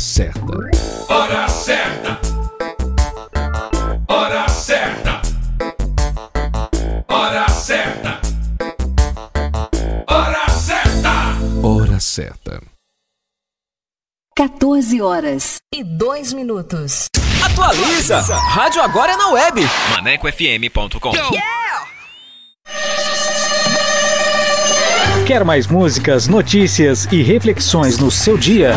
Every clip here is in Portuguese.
Certa. Hora certa. Hora certa. Hora certa. Hora certa. Hora certa. 14 horas. E dois minutos. Atualiza! Rádio agora é na web. ManecoFM.com Quer mais músicas, notícias e reflexões no seu dia?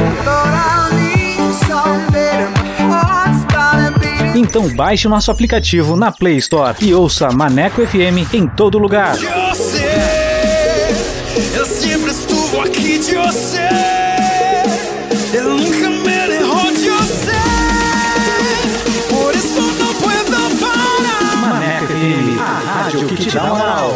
Então baixe nosso aplicativo na Play Store e ouça Maneco FM em todo lugar. Eu sempre aqui de você. Eu nunca me derrou de você. Por isso não puedo parar. Maneco FM, a rádio que te dá moral.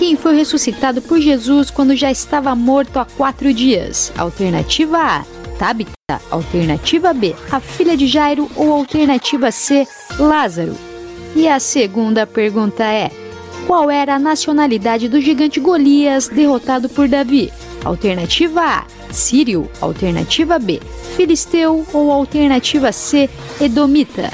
Quem foi ressuscitado por Jesus quando já estava morto há quatro dias? Alternativa A: Tabita. Alternativa B: a filha de Jairo. Ou alternativa C: Lázaro. E a segunda pergunta é: Qual era a nacionalidade do gigante Golias derrotado por Davi? Alternativa A: Sírio. Alternativa B: Filisteu. Ou alternativa C: Edomita.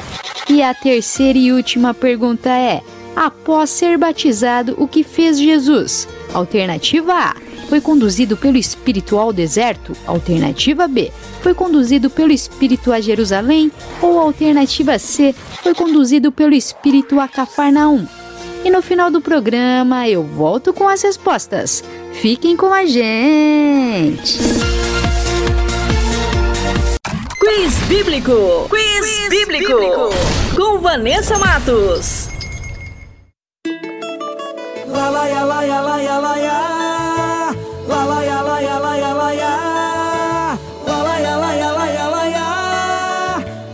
E a terceira e última pergunta é: após ser batizado, o que fez Jesus? Alternativa A. Foi conduzido pelo Espírito ao deserto? Alternativa B. Foi conduzido pelo Espírito a Jerusalém? Ou alternativa C. Foi conduzido pelo Espírito a Cafarnaum? E no final do programa eu volto com as respostas. Fiquem com a gente! Quiz Bíblico. Quiz, bíblico. Com Vanessa Matos. La la ya la ya la ya la ya. La la ya.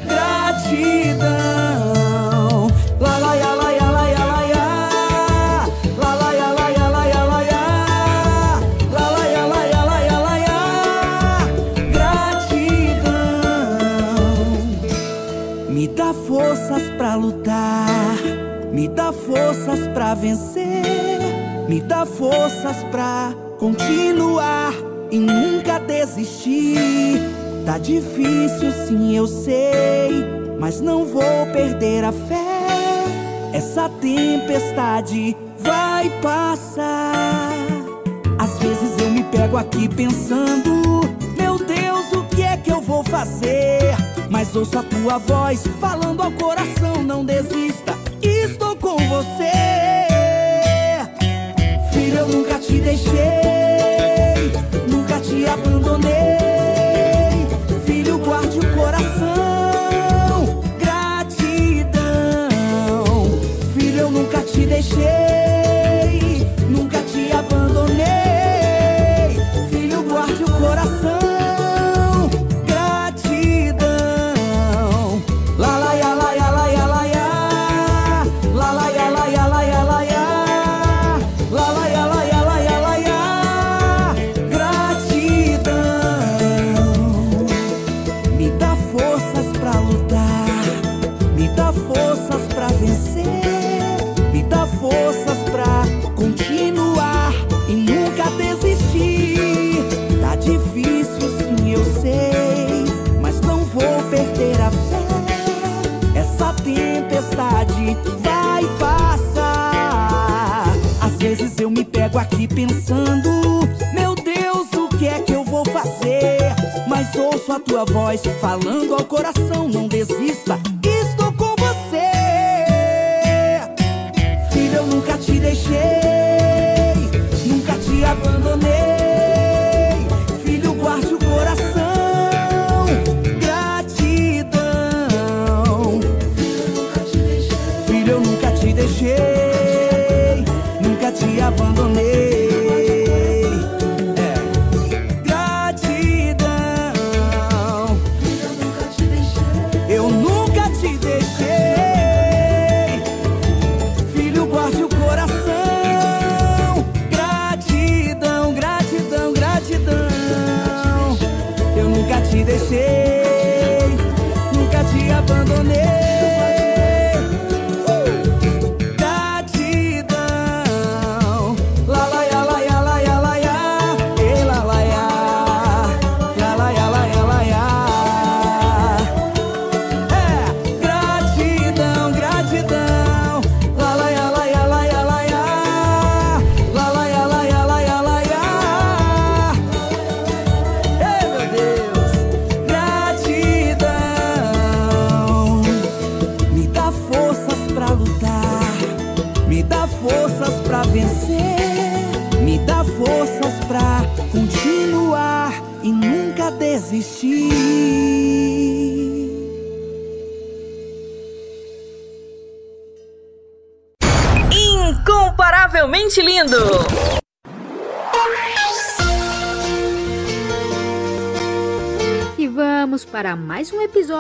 Gratidão. La la ya la ya la ya la. Gratidão. Me dá forças pra lutar. Me dá forças pra vencer. Me dá forças pra continuar e nunca desistir. Tá difícil, sim, eu sei, mas não vou perder a fé. Essa tempestade vai passar. Às vezes eu me pego aqui pensando: Meu Deus, o que é que eu vou fazer? Mas ouço a tua voz falando ao coração: Não desista, estou com você. Eu nunca te deixei, nunca te abandonei. Filho, guarde o coração, gratidão. Filho, eu nunca te deixei, aqui pensando: Meu Deus, o que é que eu vou fazer? Mas ouço a tua voz falando ao coração: Não desista, estou com você. Filho, eu nunca te deixei, nunca te abandonei.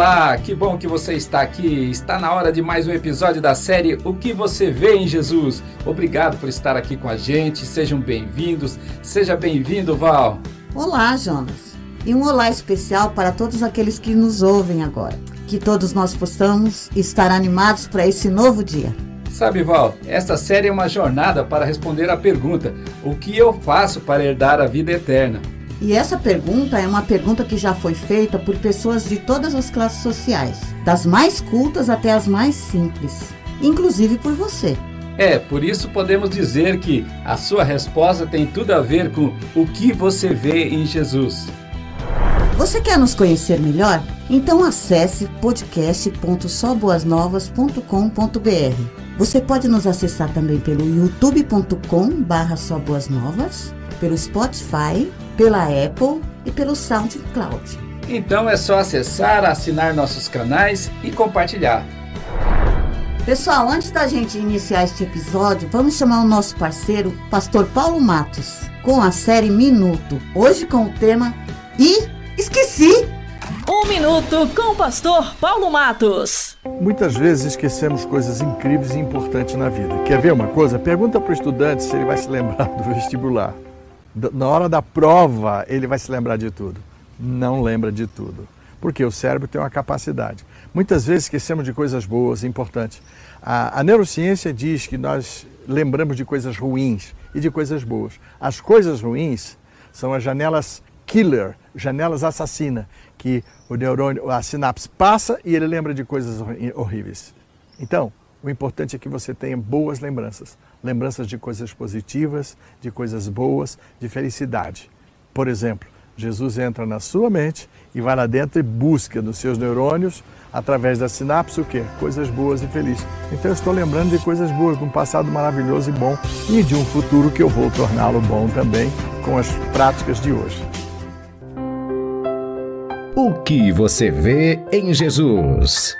Olá, que bom que você está aqui. Está na hora de mais um episódio da série O que você vê em Jesus. Obrigado por estar aqui com a gente. Sejam bem-vindos. Seja bem-vindo, Val. Olá, Jonas. E um olá especial para todos aqueles que nos ouvem agora. Que todos nós possamos estar animados para esse novo dia. Sabe, Val, esta série é uma jornada para responder à pergunta: O que eu faço para herdar a vida eterna? E essa pergunta é uma pergunta que já foi feita por pessoas de todas as classes sociais, das mais cultas até as mais simples, inclusive por você. É, por isso podemos dizer que a sua resposta tem tudo a ver com o que você vê em Jesus. Você quer nos conhecer melhor? Então acesse podcast.soboasnovas.com.br. Você pode nos acessar também pelo youtube.com/barra pelo Spotify, pela Apple e pelo SoundCloud. Então é só acessar, assinar nossos canais e compartilhar. Pessoal, antes da gente iniciar este episódio, vamos chamar o nosso parceiro, Pastor Paulo Matos, com a série Minuto. Hoje com o tema E Esqueci! Um minuto com o pastor Paulo Matos. Muitas vezes esquecemos coisas incríveis e importantes na vida. Quer ver uma coisa? Pergunta para o estudante se ele vai se lembrar do vestibular. Na hora da prova, ele vai se lembrar de tudo. Não lembra de tudo. Porque o cérebro tem uma capacidade. Muitas vezes esquecemos de coisas boas, importantes. A, a neurociência diz que nós lembramos de coisas ruins e de coisas boas. As coisas ruins são as janelas killer, janelas assassina, que o neurônio, a sinapse passa e ele lembra de coisas horríveis. Então, o importante é que você tenha boas lembranças, lembranças de coisas positivas, de coisas boas, de felicidade. Por exemplo, Jesus entra na sua mente e vai lá dentro e busca nos seus neurônios, através da sinapse, o quê? Coisas boas e felizes. Então eu estou lembrando de coisas boas, de um passado maravilhoso e bom e de um futuro que eu vou torná-lo bom também com as práticas de hoje. O que você vê em Jesus?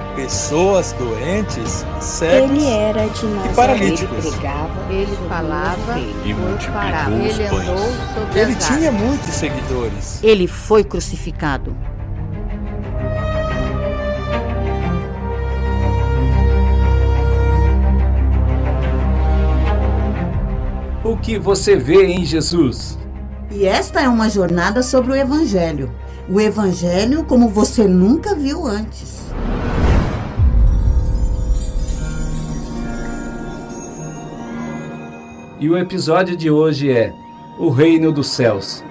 pessoas doentes, cegos Ele era de e paralíticos. Ele falava E por multiplicou parábolas. os Ele pães. andou sobre Ele tinha águas. muitos seguidores. Ele foi crucificado. O que você vê em Jesus? E esta é uma jornada sobre o Evangelho. O Evangelho como você nunca viu antes. E o episódio de hoje é O Reino dos Céus.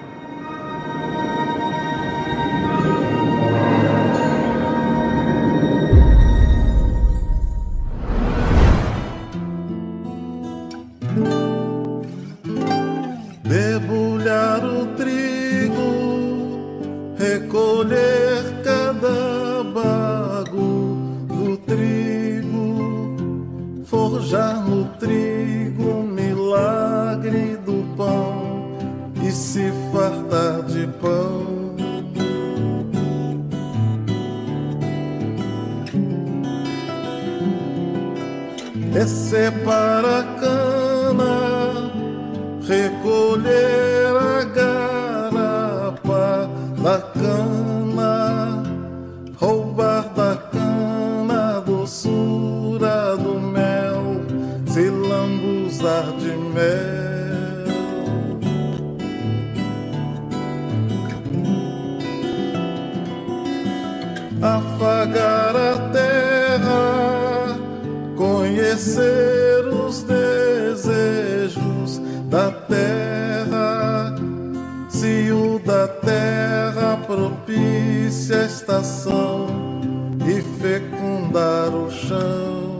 E fecundar o chão.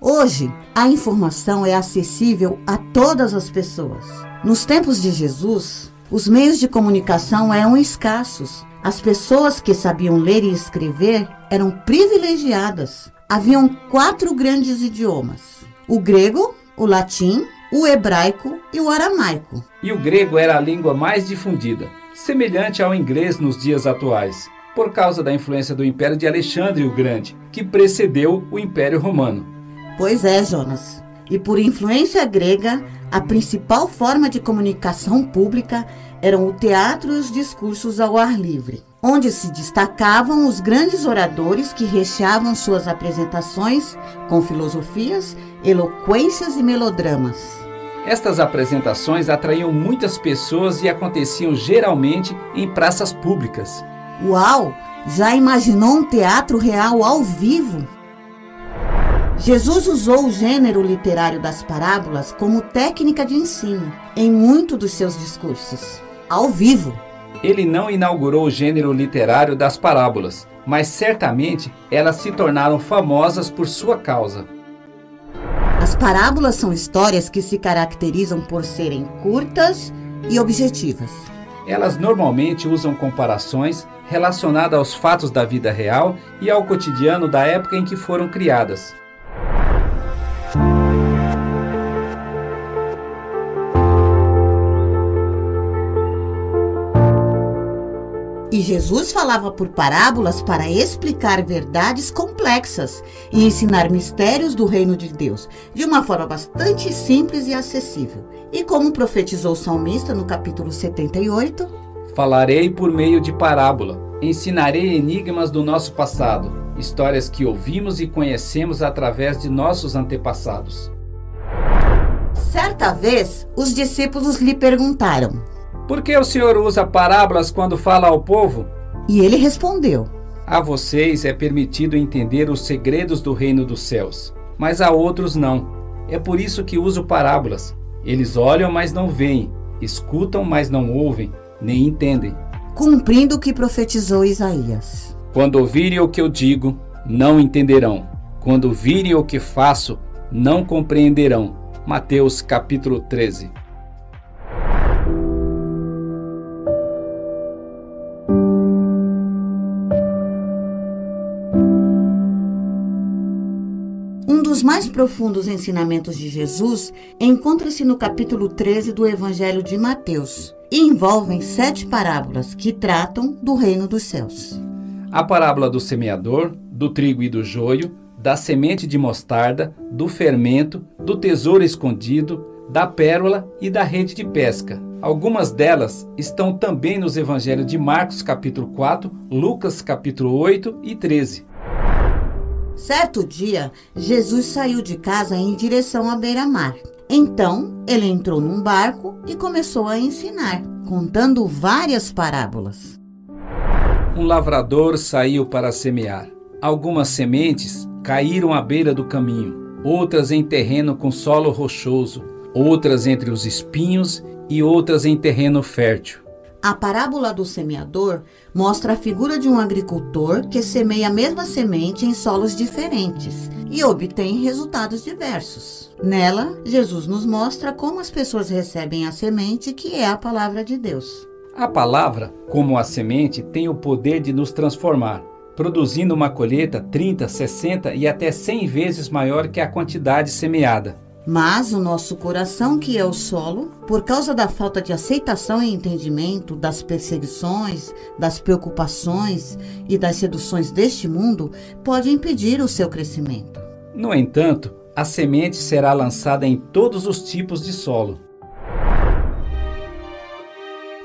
Hoje, a informação é acessível a todas as pessoas. Nos tempos de Jesus, os meios de comunicação eram escassos. As pessoas que sabiam ler e escrever eram privilegiadas. Haviam quatro grandes idiomas: o grego, o latim, o hebraico e o aramaico. E o grego era a língua mais difundida, semelhante ao inglês nos dias atuais, por causa da influência do Império de Alexandre o Grande, que precedeu o Império Romano. Pois é, Jonas. E por influência grega, a principal forma de comunicação pública eram o teatro e os discursos ao ar livre, onde se destacavam os grandes oradores que recheavam suas apresentações com filosofias, eloquências e melodramas. Estas apresentações atraíam muitas pessoas e aconteciam geralmente em praças públicas. Uau! Já imaginou um teatro real ao vivo? Jesus usou o gênero literário das parábolas como técnica de ensino em muito dos seus discursos, ao vivo. Ele não inaugurou o gênero literário das parábolas, mas certamente elas se tornaram famosas por sua causa. As parábolas são histórias que se caracterizam por serem curtas e objetivas. Elas normalmente usam comparações relacionadas aos fatos da vida real e ao cotidiano da época em que foram criadas. E Jesus falava por parábolas para explicar verdades complexas e ensinar mistérios do reino de Deus de uma forma bastante simples e acessível. E como profetizou o salmista no capítulo 78, Falarei por meio de parábola, ensinarei enigmas do nosso passado, histórias que ouvimos e conhecemos através de nossos antepassados. certa vez os discípulos lhe perguntaram, Por que o Senhor usa parábolas quando fala ao povo? e ele respondeu: A vocês é permitido entender os segredos do reino dos céus, mas a outros não. É por isso que uso parábolas. Eles olham, mas não veem, escutam, mas não ouvem, nem entendem. cumprindo o que profetizou Isaías. Quando ouvirem o que eu digo, não entenderão. Quando virem o que faço, não compreenderão. Mateus capítulo 13. Mais profundos ensinamentos de Jesus encontra-se no capítulo 13 do Evangelho de Mateus e envolvem sete parábolas que tratam do reino dos céus. A parábola do semeador, do trigo e do joio, da semente de mostarda, do fermento, do tesouro escondido, da pérola e da rede de pesca. Algumas delas estão também nos evangelhos de Marcos capítulo 4, Lucas capítulo 8 e 13. Certo dia, Jesus saiu de casa em direção à beira-mar. Então, ele entrou num barco e começou a ensinar, contando várias parábolas. Um lavrador saiu para semear. Algumas sementes caíram à beira do caminho, outras em terreno com solo rochoso, outras entre os espinhos e outras em terreno fértil. A parábola do semeador mostra a figura de um agricultor que semeia a mesma semente em solos diferentes e obtém resultados diversos. Nela, Jesus nos mostra como as pessoas recebem a semente, que é a palavra de Deus. A palavra, como a semente, tem o poder de nos transformar, produzindo uma colheita 30, 60 e até 100 vezes maior que a quantidade semeada. Mas o nosso coração, que é o solo, por causa da falta de aceitação e entendimento das perseguições, das preocupações e das seduções deste mundo, pode impedir o seu crescimento. No entanto, a semente será lançada em todos os tipos de solo.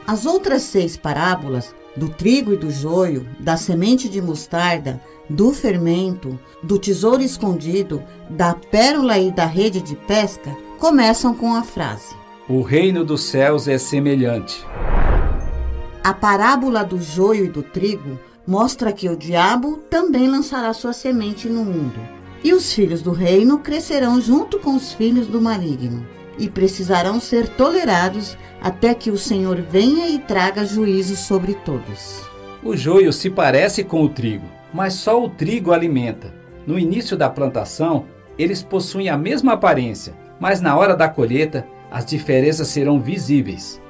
As outras seis parábolas, do trigo e do joio, da semente de mostarda, do fermento, do tesouro escondido, da pérola e da rede de pesca, começam com a frase: O reino dos céus é semelhante. A parábola do joio e do trigo mostra que o diabo também lançará sua semente no mundo. E os filhos do reino crescerão junto com os filhos do maligno e precisarão ser tolerados até que o Senhor venha e traga juízo sobre todos. O joio se parece com o trigo, mas só o trigo alimenta. No início da plantação, eles possuem a mesma aparência, mas na hora da colheita, as diferenças serão visíveis.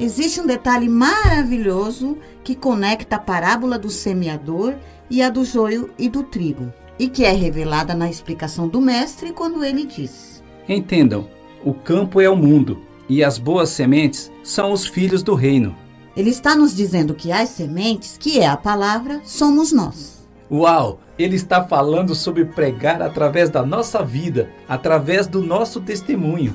Existe um detalhe maravilhoso que conecta a parábola do semeador e a do joio e do trigo, e que é revelada na explicação do mestre quando ele diz: Entendam, o campo é o mundo, e as boas sementes são os filhos do reino. Ele está nos dizendo que as sementes, que é a palavra, somos nós. Uau! Ele está falando sobre pregar através da nossa vida, através do nosso testemunho.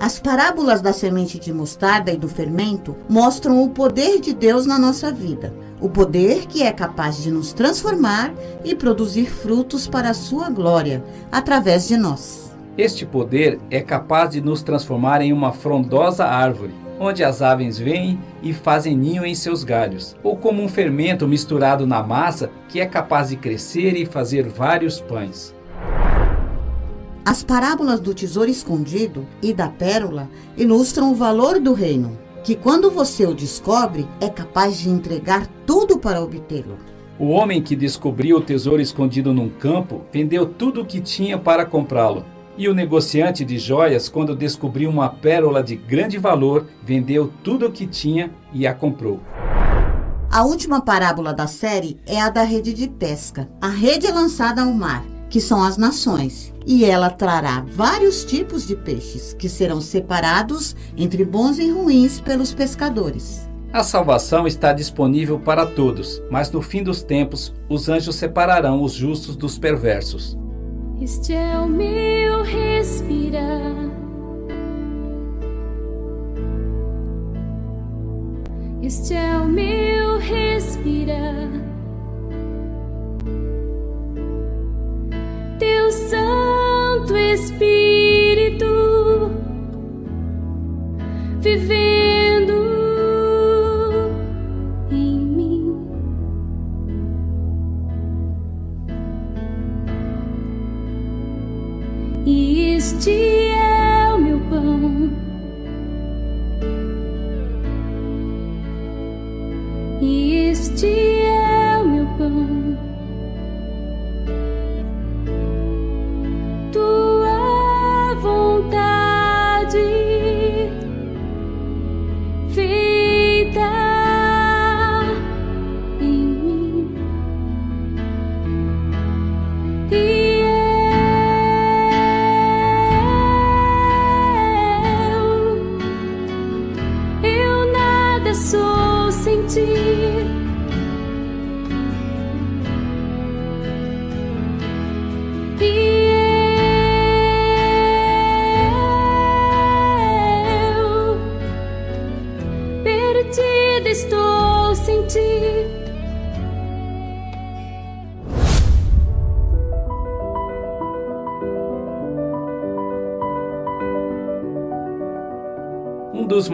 As parábolas da semente de mostarda e do fermento mostram o poder de Deus na nossa vida. O poder que é capaz de nos transformar e produzir frutos para a sua glória através de nós. Este poder é capaz de nos transformar em uma frondosa árvore, onde as aves vêm e fazem ninho em seus galhos, ou como um fermento misturado na massa que é capaz de crescer e fazer vários pães. As parábolas do tesouro escondido e da pérola ilustram o valor do reino, que quando você o descobre, é capaz de entregar tudo para obtê-lo. O homem que descobriu o tesouro escondido num campo vendeu tudo o que tinha para comprá-lo. E o negociante de joias, quando descobriu uma pérola de grande valor, vendeu tudo o que tinha e a comprou. A última parábola da série é a da rede de pesca. A rede é lançada ao mar, que são as nações, e ela trará vários tipos de peixes, que serão separados entre bons e ruins pelos pescadores. A salvação está disponível para todos, mas no fim dos tempos, os anjos separarão os justos dos perversos. Este é o meu respirar. Este é o meu respirar. Teu Santo Espírito vivendo em mim. E este é o meu pão. E este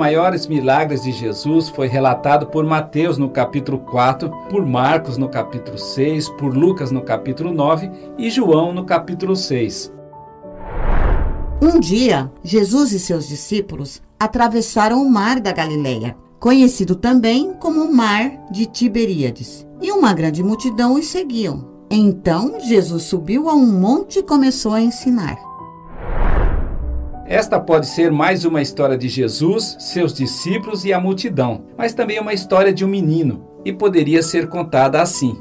maiores milagres de Jesus foi relatado por Mateus no capítulo 4, por Marcos no capítulo 6, por Lucas no capítulo 9 e João no capítulo 6. Um dia, Jesus e seus discípulos atravessaram o mar da Galileia, conhecido também como Mar de Tiberíades, e uma grande multidão os seguiam. Então, Jesus subiu a um monte e começou a ensinar. Esta pode ser mais uma história de Jesus, seus discípulos e a multidão, mas também uma história de um menino, e poderia ser contada assim.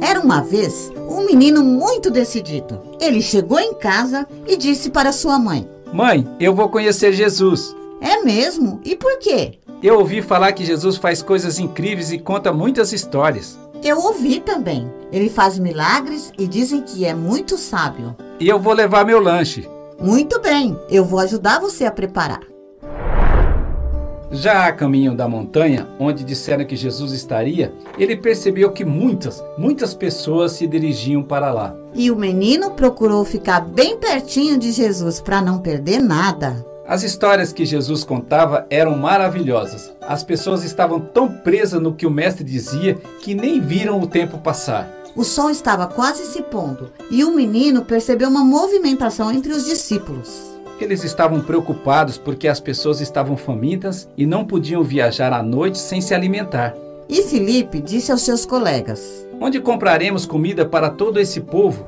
Era uma vez um menino muito decidido. Ele chegou em casa e disse para sua mãe: Mãe, eu vou conhecer Jesus. É mesmo? E por quê? Eu ouvi falar que Jesus faz coisas incríveis e conta muitas histórias. Eu ouvi também. Ele faz milagres e dizem que é muito sábio. E eu vou levar meu lanche. Muito bem, eu vou ajudar você a preparar. Já a caminho da montanha, onde disseram que Jesus estaria, ele percebeu que muitas, muitas pessoas se dirigiam para lá. E o menino procurou ficar bem pertinho de Jesus para não perder nada. As histórias que Jesus contava eram maravilhosas. As pessoas estavam tão presas no que o mestre dizia que nem viram o tempo passar. O sol estava quase se pondo e o menino percebeu uma movimentação entre os discípulos. Eles estavam preocupados porque as pessoas estavam famintas e não podiam viajar à noite sem se alimentar. E Felipe disse aos seus colegas: Onde compraremos comida para todo esse povo?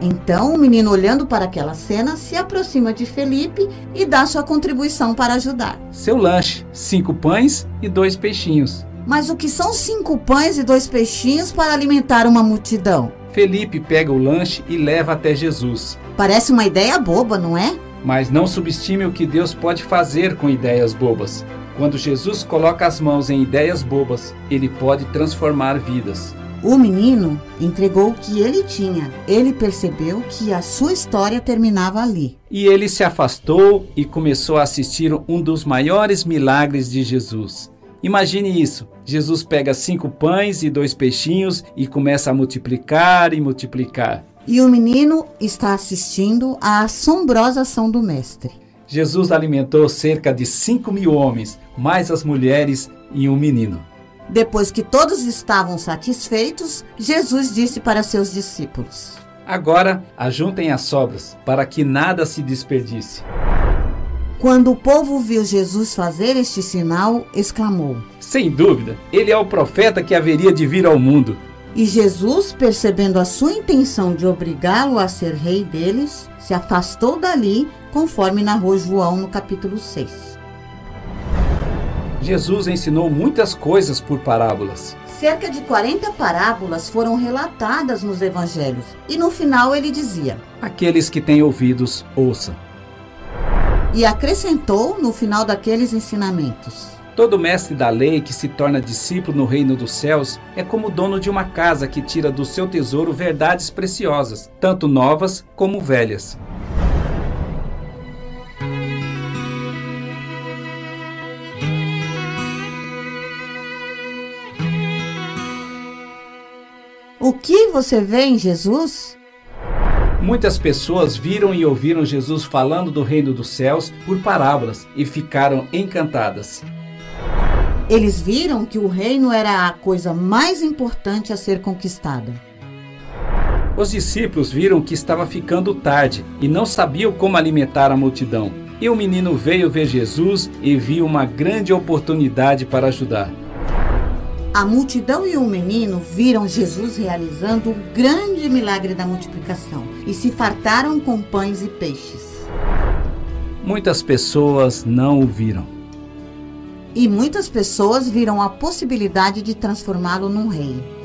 Então o menino, olhando para aquela cena, se aproxima de Felipe e dá sua contribuição para ajudar. Seu lanche: cinco pães e dois peixinhos. Mas o que são cinco pães e dois peixinhos para alimentar uma multidão? Felipe pega o lanche e leva até Jesus. Parece uma ideia boba, não é? Mas não subestime o que Deus pode fazer com ideias bobas. Quando Jesus coloca as mãos em ideias bobas, ele pode transformar vidas. O menino entregou o que ele tinha. Ele percebeu que a sua história terminava ali. E ele se afastou e começou a assistir um dos maiores milagres de Jesus. Imagine isso: Jesus pega cinco pães e dois peixinhos e começa a multiplicar e multiplicar. E o menino está assistindo à assombrosa ação do Mestre. Jesus alimentou cerca de cinco mil homens, mais as mulheres e um menino. Depois que todos estavam satisfeitos, Jesus disse para seus discípulos: Agora ajuntem as sobras, para que nada se desperdice. Quando o povo viu Jesus fazer este sinal, exclamou: Sem dúvida, ele é o profeta que haveria de vir ao mundo. E Jesus, percebendo a sua intenção de obrigá-lo a ser rei deles, se afastou dali, conforme narrou João no capítulo 6. Jesus ensinou muitas coisas por parábolas. Cerca de 40 parábolas foram relatadas nos evangelhos, e no final ele dizia: Aqueles que têm ouvidos, ouçam. E acrescentou no final daqueles ensinamentos: Todo mestre da lei que se torna discípulo no reino dos céus é como dono de uma casa que tira do seu tesouro verdades preciosas, tanto novas como velhas. O que você vê em Jesus? Muitas pessoas viram e ouviram Jesus falando do reino dos céus por parábolas e ficaram encantadas. Eles viram que o reino era a coisa mais importante a ser conquistada. Os discípulos viram que estava ficando tarde e não sabiam como alimentar a multidão. E o menino veio ver Jesus e viu uma grande oportunidade para ajudar. A multidão e o menino viram Jesus realizando o grande milagre da multiplicação e se fartaram com pães e peixes. Muitas pessoas não o viram. E muitas pessoas viram a possibilidade de transformá-lo num rei.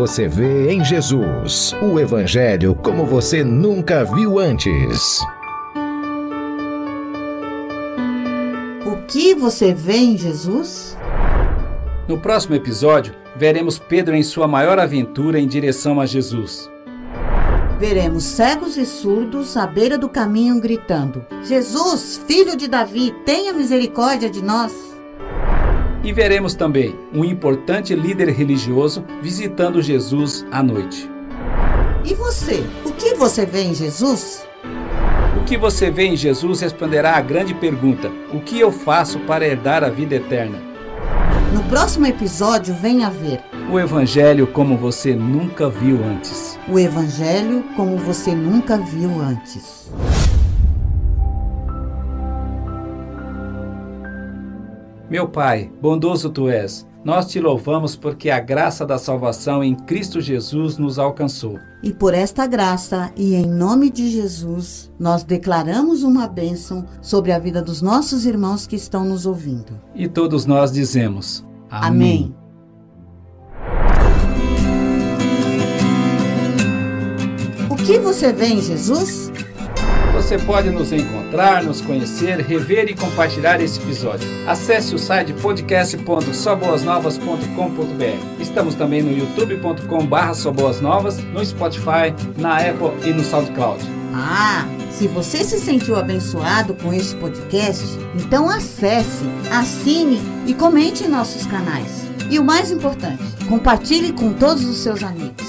Você vê em Jesus? O Evangelho como você nunca viu antes. O que você vê em Jesus? No próximo episódio, veremos Pedro em sua maior aventura em direção a Jesus. Veremos cegos e surdos à beira do caminho gritando: Jesus, filho de Davi, tenha misericórdia de nós. E veremos também um importante líder religioso visitando Jesus à noite. E você? O que você vê em Jesus? O que você vê em Jesus responderá à grande pergunta: O que eu faço para herdar a vida eterna? No próximo episódio, venha ver O Evangelho como você nunca viu antes. o Evangelho como você nunca viu antes. Meu Pai, bondoso tu és, nós te louvamos porque a graça da salvação em Cristo Jesus nos alcançou. E por esta graça e em nome de Jesus, nós declaramos uma bênção sobre a vida dos nossos irmãos que estão nos ouvindo. E todos nós dizemos: Amém. O que você vê em Jesus? Você pode nos encontrar, nos conhecer, rever e compartilhar esse episódio. Acesse o site podcast.soboasnovas.com.br. Estamos também no youtube.com.br soboasnovas, no Spotify, na Apple e no SoundCloud. Ah, se você se sentiu abençoado com esse podcast, então acesse, assine e comente em nossos canais. E o mais importante, compartilhe com todos os seus amigos.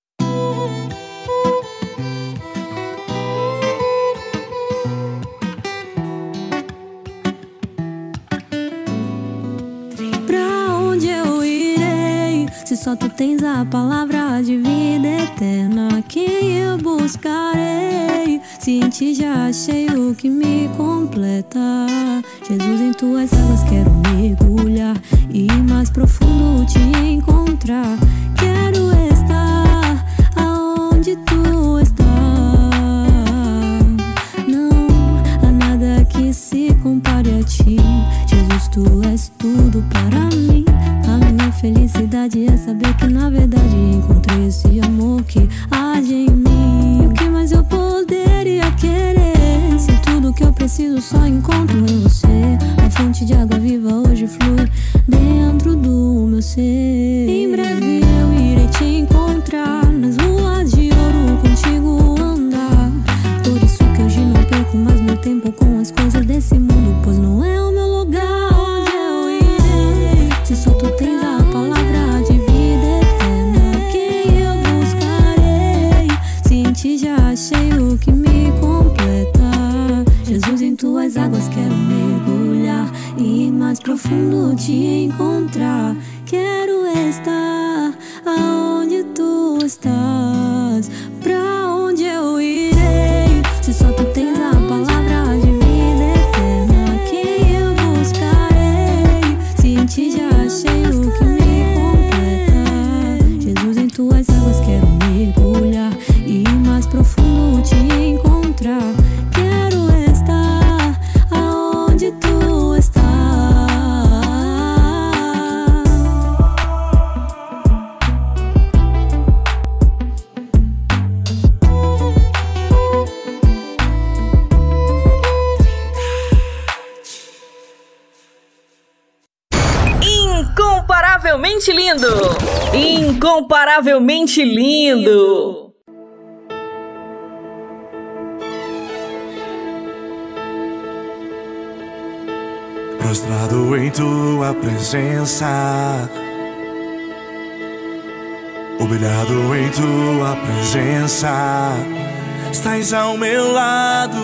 Só tu tens a palavra de vida eterna, quem eu buscarei? Se em ti já achei o que me completa. Jesus, em tuas águas quero mergulhar e mais profundo te encontrar. Quero estar aonde tu estás. Não há nada que se compare a ti. Jesus, tu és tudo para mim. A felicidade é saber que na verdade encontrei esse amor que age em mim. O que mais eu poderia querer? Se tudo que eu preciso só encontro em você. A fonte de água viva hoje flui dentro do meu ser. Em breve eu irei te encontrar nas ruas mais profundo te encontrar. Quero estar aonde tu estás. Incomparavelmente lindo! prostrado em tua presença. humilhado em tua presença. Estás ao meu lado,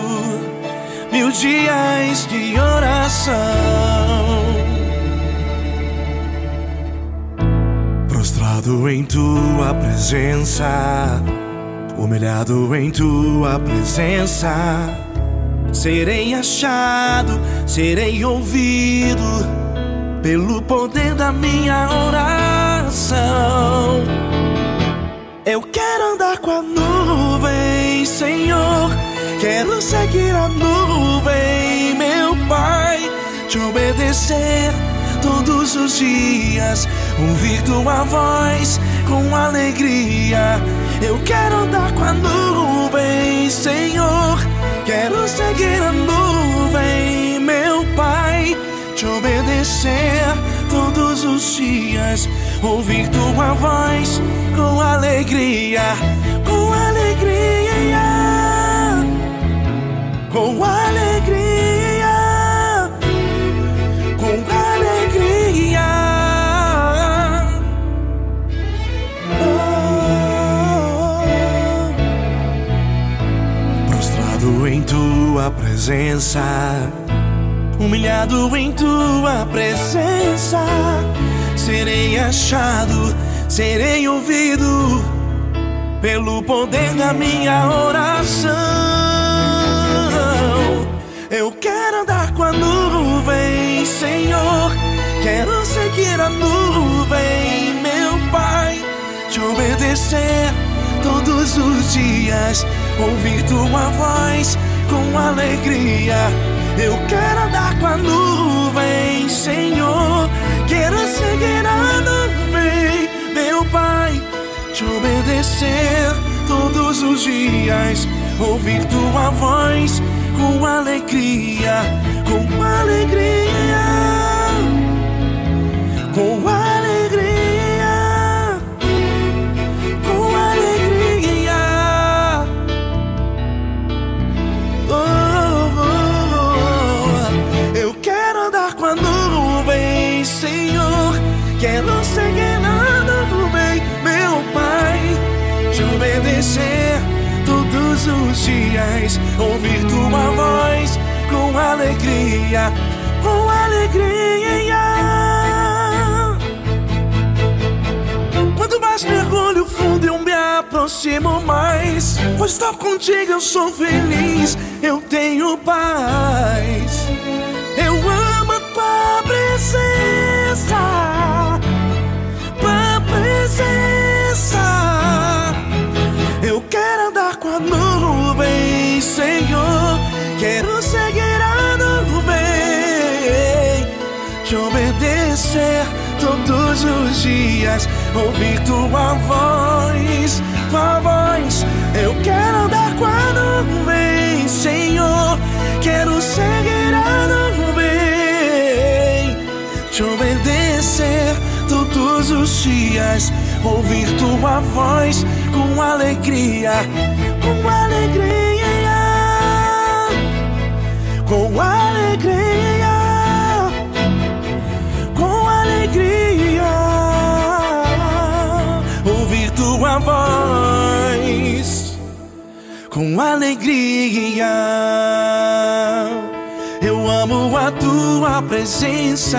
mil dias de oração. Prostrado em tua presença, humilhado em tua presença. Serei achado, serei ouvido pelo poder da minha oração. Eu quero andar com a nuvem, Senhor. Quero seguir a nuvem, meu Pai. Te obedecer todos os dias. Ouvir tua voz com alegria. Eu quero andar com a nuvem, Senhor. Quero seguir a nuvem, meu Pai. Te obedecer todos os dias. Ouvir tua voz com alegria, com alegria, com alegria, presença, humilhado em tua presença serei achado, serei ouvido pelo poder da minha oração. Eu quero andar com a nuvem, Senhor. Quero seguir a nuvem, meu Pai. Te obedecer todos os dias, ouvir tua voz com alegria. Eu quero andar com a nuvem, Senhor. Quero seguir a nuvem, meu Pai. Te obedecer todos os dias, ouvir tua voz com alegria, com alegria, com alegria, Quero seguir na nuvem, meu Pai. Te obedecer todos os dias, ouvir tua voz com alegria, com alegria. Quanto mais mergulho fundo, eu me aproximo mais. Pois estou contigo, eu sou feliz, eu tenho paz. Eu amo a tua presença, Senhor. Quero seguir a nuvem, te obedecer todos os dias, ouvir tua voz, tua voz. Eu quero andar a nuvem, Senhor. Quero seguir a nuvem, te obedecer todos os dias, ouvir tua voz com alegria, com alegria, com alegria, com alegria, ouvir tua voz com alegria. Eu amo a tua presença.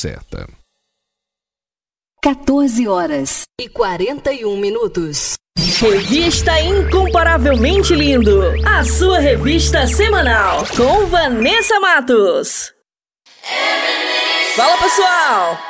Certa. 14 horas e 41 minutos. Revista Incomparavelmente Lindo. A sua revista semanal. Com Vanessa Matos. Fala pessoal!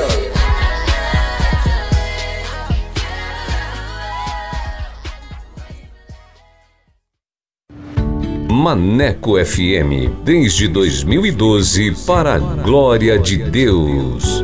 Maneco FM, desde 2012, para a glória de Deus.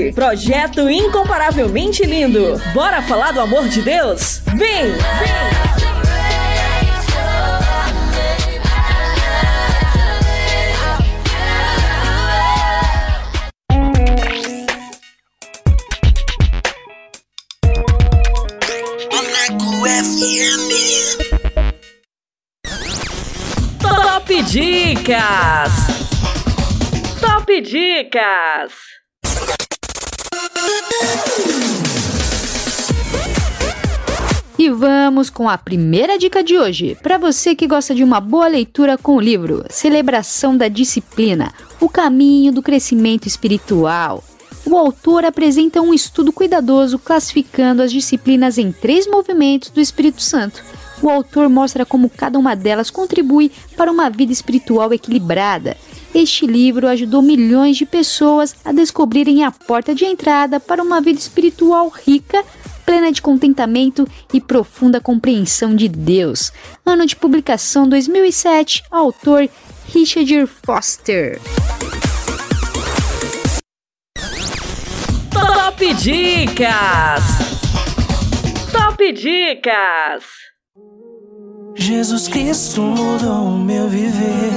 Projeto incomparavelmente lindo. Bora falar do amor de Deus? Vem! Vem! Top Dicas! Top Dicas! Vamos com a primeira dica de hoje. Para você que gosta de uma boa leitura com o livro Celebração da Disciplina O Caminho do Crescimento Espiritual. O autor apresenta um estudo cuidadoso classificando as disciplinas em três movimentos do Espírito Santo. O autor mostra como cada uma delas contribui para uma vida espiritual equilibrada. Este livro ajudou milhões de pessoas a descobrirem a porta de entrada para uma vida espiritual rica, plena de contentamento e profunda compreensão de Deus. Ano de publicação 2007, autor Richard Foster. Top Dicas! Top Dicas! Jesus Cristo mudou o meu viver,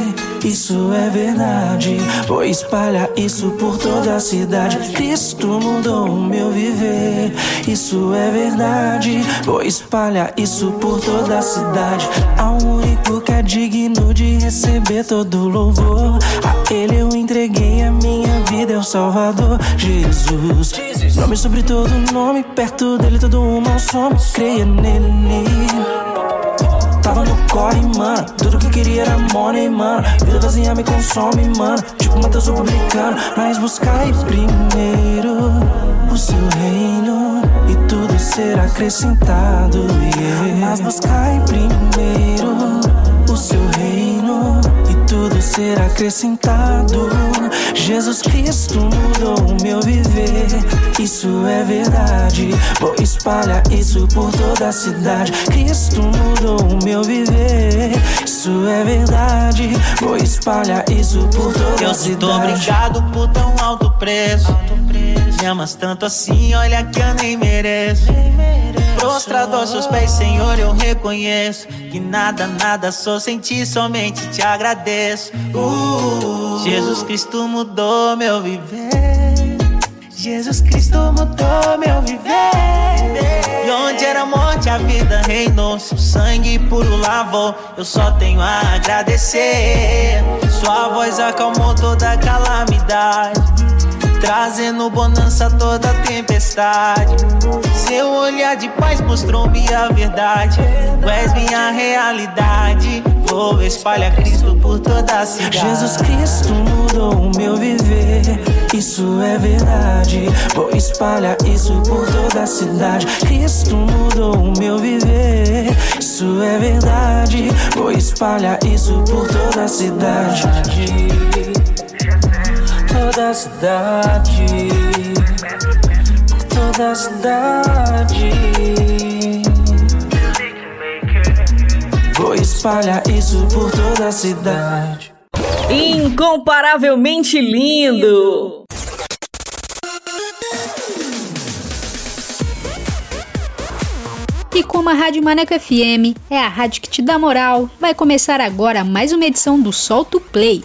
isso é verdade. Vou espalhar isso por toda a cidade. Cristo mudou o meu viver, isso é verdade. Vou espalhar isso por toda a cidade. Ao único que é digno de receber todo louvor, a Ele eu entreguei a minha vida, é o Salvador Jesus. Nome sobre todo nome, perto dele todo mal some. Creia nele. Tava no corre, mano. Tudo que eu queria era money, mano. Vida vazia me consome, mano. Tipo Matheus o publicano. Mas buscai primeiro o seu reino e tudo será acrescentado. Yeah. Mas buscai primeiro o seu reino tudo será acrescentado. Jesus Cristo mudou o meu viver, isso é verdade. Vou espalhar isso por toda a cidade. Cristo mudou o meu viver, isso é verdade. Vou espalhar isso por toda Eu a te dou cidade. obrigado por tão alto preço. Me amas tanto assim, olha que eu nem mereço. Prostrado aos seus pés, Senhor, eu reconheço que nada, nada sou sem ti, somente te agradeço. Uh, Jesus Cristo mudou meu viver. Jesus Cristo mudou meu viver. E onde era morte, a vida reinou. Seu sangue puro lavou. Eu só tenho a agradecer. Sua voz acalmou toda calamidade. Trazendo bonança toda tempestade. Seu olhar de paz mostrou-me a verdade. Tu és minha realidade. Vou espalhar Cristo por toda a cidade. Jesus Cristo mudou o meu viver. Isso é verdade. Vou espalhar isso por toda a cidade. Cristo mudou o meu viver. Isso é verdade. Vou espalhar isso por toda a cidade. Toda a cidade. Por toda a cidade. Vou espalhar isso por toda a cidade. Incomparavelmente lindo! E como a Rádio Maneco FM é a rádio que te dá moral, vai começar agora mais uma edição do Solto Play.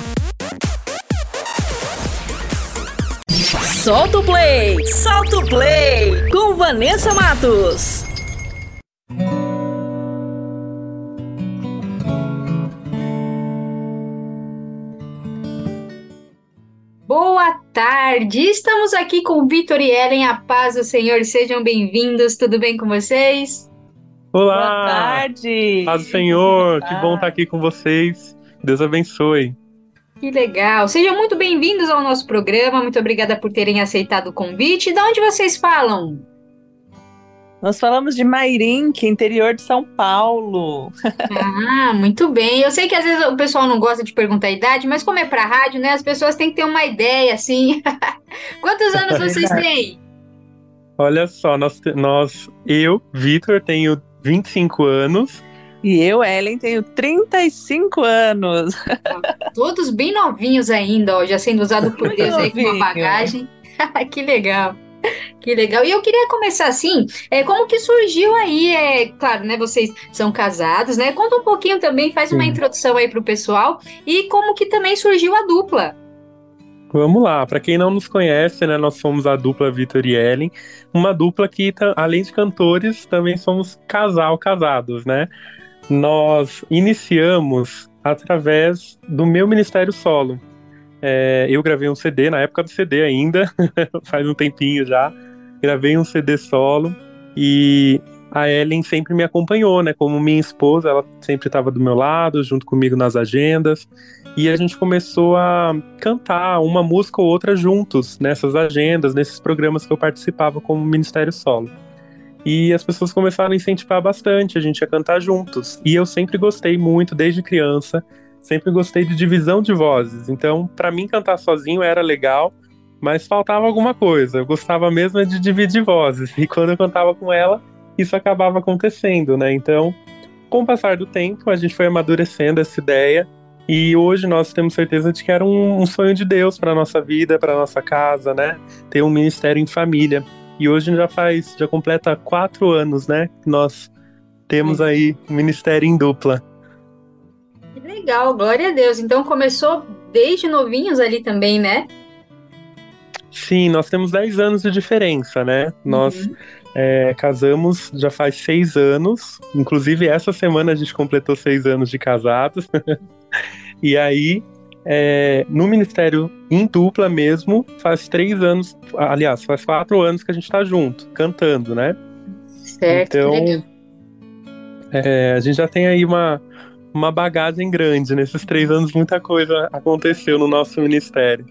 Solta o play! Solta o play! Com Vanessa Matos. Boa tarde! Estamos aqui com o Vitor e Ellen, a paz do Senhor, sejam bem-vindos, tudo bem com vocês? Olá! Boa tarde! Paz do Senhor, que bom estar aqui com vocês. Deus abençoe. Que legal! Sejam muito bem-vindos ao nosso programa, muito obrigada por terem aceitado o convite. De onde vocês falam? Nós falamos de Mairinque, interior de São Paulo. Ah, muito bem. Eu sei que às vezes o pessoal não gosta de perguntar a idade, mas como é para rádio, né? As pessoas têm que ter uma ideia, assim. Quantos anos vocês têm? Olha só, nós, nós eu, Vitor, tenho 25 anos. E eu, Ellen, tenho 35 anos. Todos bem novinhos ainda, ó, já sendo usado por Deus aí com uma bagagem. que legal. Que legal. E eu queria começar assim, é, como que surgiu aí, é, claro, né, vocês são casados, né? Conta um pouquinho também, faz uma Sim. introdução aí pro pessoal e como que também surgiu a dupla. Vamos lá, para quem não nos conhece, né, nós somos a dupla Vitor e Ellen, uma dupla que, além de cantores, também somos casal casados, né? Nós iniciamos através do meu ministério solo. É, eu gravei um CD, na época do CD ainda, faz um tempinho já. Gravei um CD solo e a Ellen sempre me acompanhou, né? Como minha esposa, ela sempre estava do meu lado, junto comigo nas agendas. E a gente começou a cantar uma música ou outra juntos nessas agendas, nesses programas que eu participava como Ministério Solo. E as pessoas começaram a incentivar bastante a gente a cantar juntos. E eu sempre gostei muito, desde criança, sempre gostei de divisão de vozes. Então, para mim, cantar sozinho era legal, mas faltava alguma coisa. Eu gostava mesmo de dividir vozes. E quando eu cantava com ela, isso acabava acontecendo, né? Então, com o passar do tempo, a gente foi amadurecendo essa ideia. E hoje nós temos certeza de que era um, um sonho de Deus para nossa vida, para nossa casa, né? Ter um ministério em família. E hoje já faz, já completa quatro anos, né? Que nós temos aí um ministério em dupla. Que legal, glória a Deus. Então começou desde novinhos ali também, né? Sim, nós temos 10 anos de diferença, né? Uhum. Nós é, casamos já faz seis anos. Inclusive, essa semana a gente completou seis anos de casados. e aí, é, no Ministério em dupla mesmo, faz três anos, aliás, faz quatro anos que a gente está junto, cantando, né? Certo, então, é, a gente já tem aí uma, uma bagagem grande. Nesses três anos, muita coisa aconteceu no nosso ministério.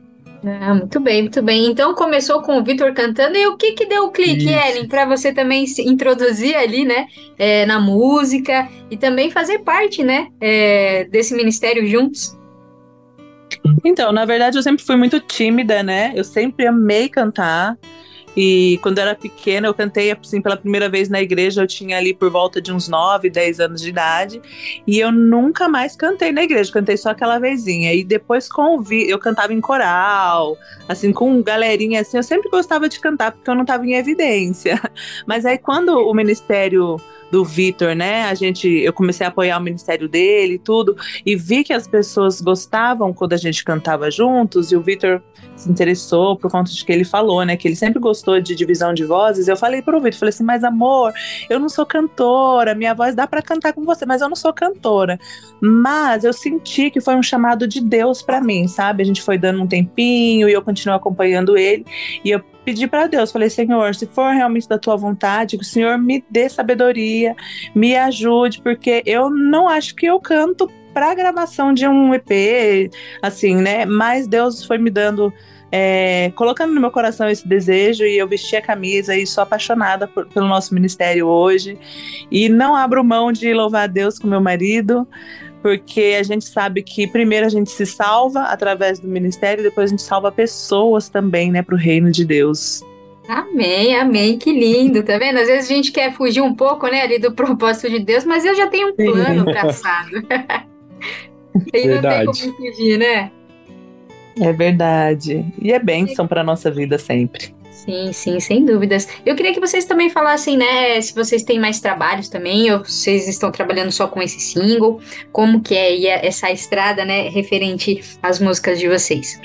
Ah, muito bem, muito bem. Então começou com o Vitor cantando e o que que deu o clique, Isso. Ellen, para você também se introduzir ali, né, é, na música e também fazer parte, né, é, desse ministério juntos? Então, na verdade, eu sempre fui muito tímida, né? Eu sempre amei cantar. E quando eu era pequena, eu cantei assim pela primeira vez na igreja, eu tinha ali por volta de uns 9, 10 anos de idade, e eu nunca mais cantei na igreja, cantei só aquela vezinha. E depois convi, eu cantava em coral, assim com galerinha assim, eu sempre gostava de cantar porque eu não estava em evidência. Mas aí quando o ministério do Vitor, né? A gente, eu comecei a apoiar o ministério dele e tudo, e vi que as pessoas gostavam quando a gente cantava juntos, e o Vitor se interessou por conta de que ele falou, né? Que ele sempre gostou de divisão de vozes. Eu falei pro Vitor, falei assim, mas amor, eu não sou cantora, minha voz dá para cantar com você, mas eu não sou cantora. Mas eu senti que foi um chamado de Deus para mim, sabe? A gente foi dando um tempinho e eu continuo acompanhando ele, e eu pedi para Deus, falei, Senhor, se for realmente da tua vontade, que o Senhor me dê sabedoria, me ajude, porque eu não acho que eu canto para gravação de um EP, assim, né? Mas Deus foi me dando é, colocando no meu coração esse desejo e eu vesti a camisa e sou apaixonada por, pelo nosso ministério hoje e não abro mão de louvar a Deus com meu marido porque a gente sabe que primeiro a gente se salva através do ministério, depois a gente salva pessoas também, né, para o reino de Deus. Amém, amém, que lindo, tá vendo? Às vezes a gente quer fugir um pouco, né, ali do propósito de Deus, mas eu já tenho um plano traçado. e não tem como fugir, né? É verdade. E é bênção para nossa vida sempre. Sim, sim, sem dúvidas. Eu queria que vocês também falassem, né, se vocês têm mais trabalhos também, ou vocês estão trabalhando só com esse single, como que é essa estrada, né, referente às músicas de vocês.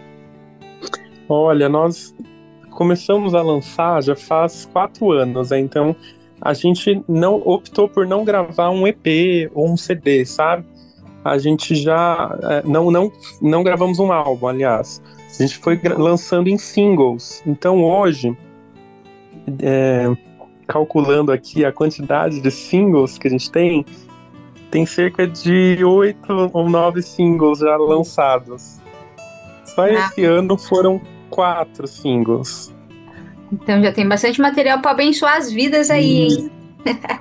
Olha, nós começamos a lançar já faz quatro anos, né? então a gente não optou por não gravar um EP ou um CD, sabe? A gente já é, não não não gravamos um álbum, aliás. A gente foi lançando em singles. Então hoje, é, calculando aqui a quantidade de singles que a gente tem, tem cerca de oito ou nove singles já lançados. Só ah. esse ano foram quatro singles. Então já tem bastante material para abençoar as vidas aí, hein?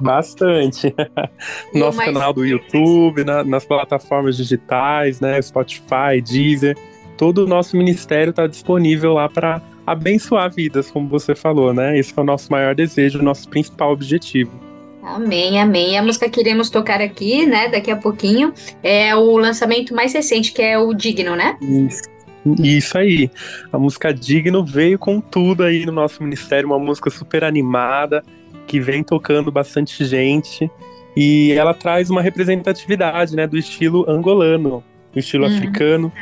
Bastante. Nosso mais... canal do YouTube, na, nas plataformas digitais, né? Spotify, Deezer todo o nosso ministério está disponível lá para abençoar vidas, como você falou, né? Esse é o nosso maior desejo, o nosso principal objetivo. Amém, amém. A música que iremos tocar aqui, né, daqui a pouquinho, é o lançamento mais recente, que é o Digno, né? Isso. Isso aí. A música Digno veio com tudo aí no nosso ministério, uma música super animada, que vem tocando bastante gente. E ela traz uma representatividade, né, do estilo angolano, do estilo uhum. africano.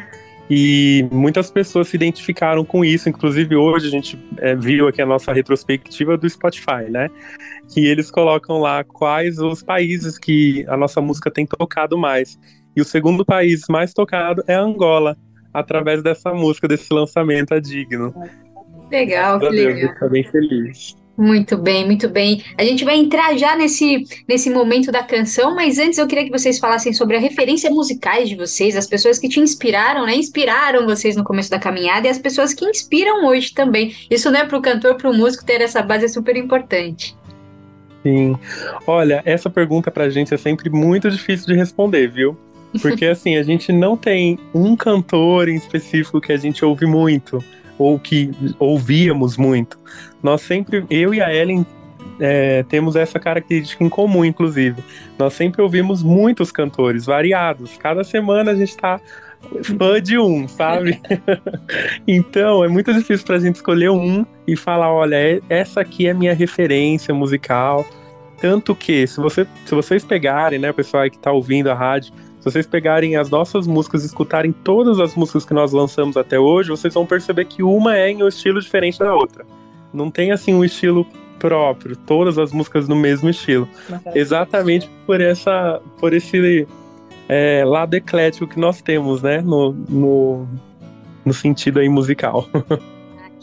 E muitas pessoas se identificaram com isso, inclusive hoje a gente é, viu aqui a nossa retrospectiva do Spotify, né? Que eles colocam lá quais os países que a nossa música tem tocado mais. E o segundo país mais tocado é Angola, através dessa música, desse lançamento, é digno. Legal, que legal. Deus, bem feliz. Muito bem, muito bem. A gente vai entrar já nesse, nesse momento da canção, mas antes eu queria que vocês falassem sobre a referência musicais de vocês, as pessoas que te inspiraram, né? Inspiraram vocês no começo da caminhada e as pessoas que inspiram hoje também. Isso, né, para o cantor, para o músico ter essa base é super importante. Sim. Olha, essa pergunta pra gente é sempre muito difícil de responder, viu? Porque assim, a gente não tem um cantor em específico que a gente ouve muito ou que ouvíamos muito. Nós sempre, eu e a Ellen, é, temos essa característica em comum, inclusive. Nós sempre ouvimos muitos cantores, variados. Cada semana a gente está fã de um, sabe? então é muito difícil para a gente escolher um e falar, olha, é, essa aqui é minha referência musical. Tanto que, se, você, se vocês pegarem, né, o pessoal que está ouvindo a rádio, se vocês pegarem as nossas músicas e escutarem todas as músicas que nós lançamos até hoje, vocês vão perceber que uma é em um estilo diferente da outra. Não tem assim um estilo próprio, todas as músicas no mesmo estilo. Exatamente por essa, por esse é, lado eclético que nós temos, né, no, no, no sentido aí musical.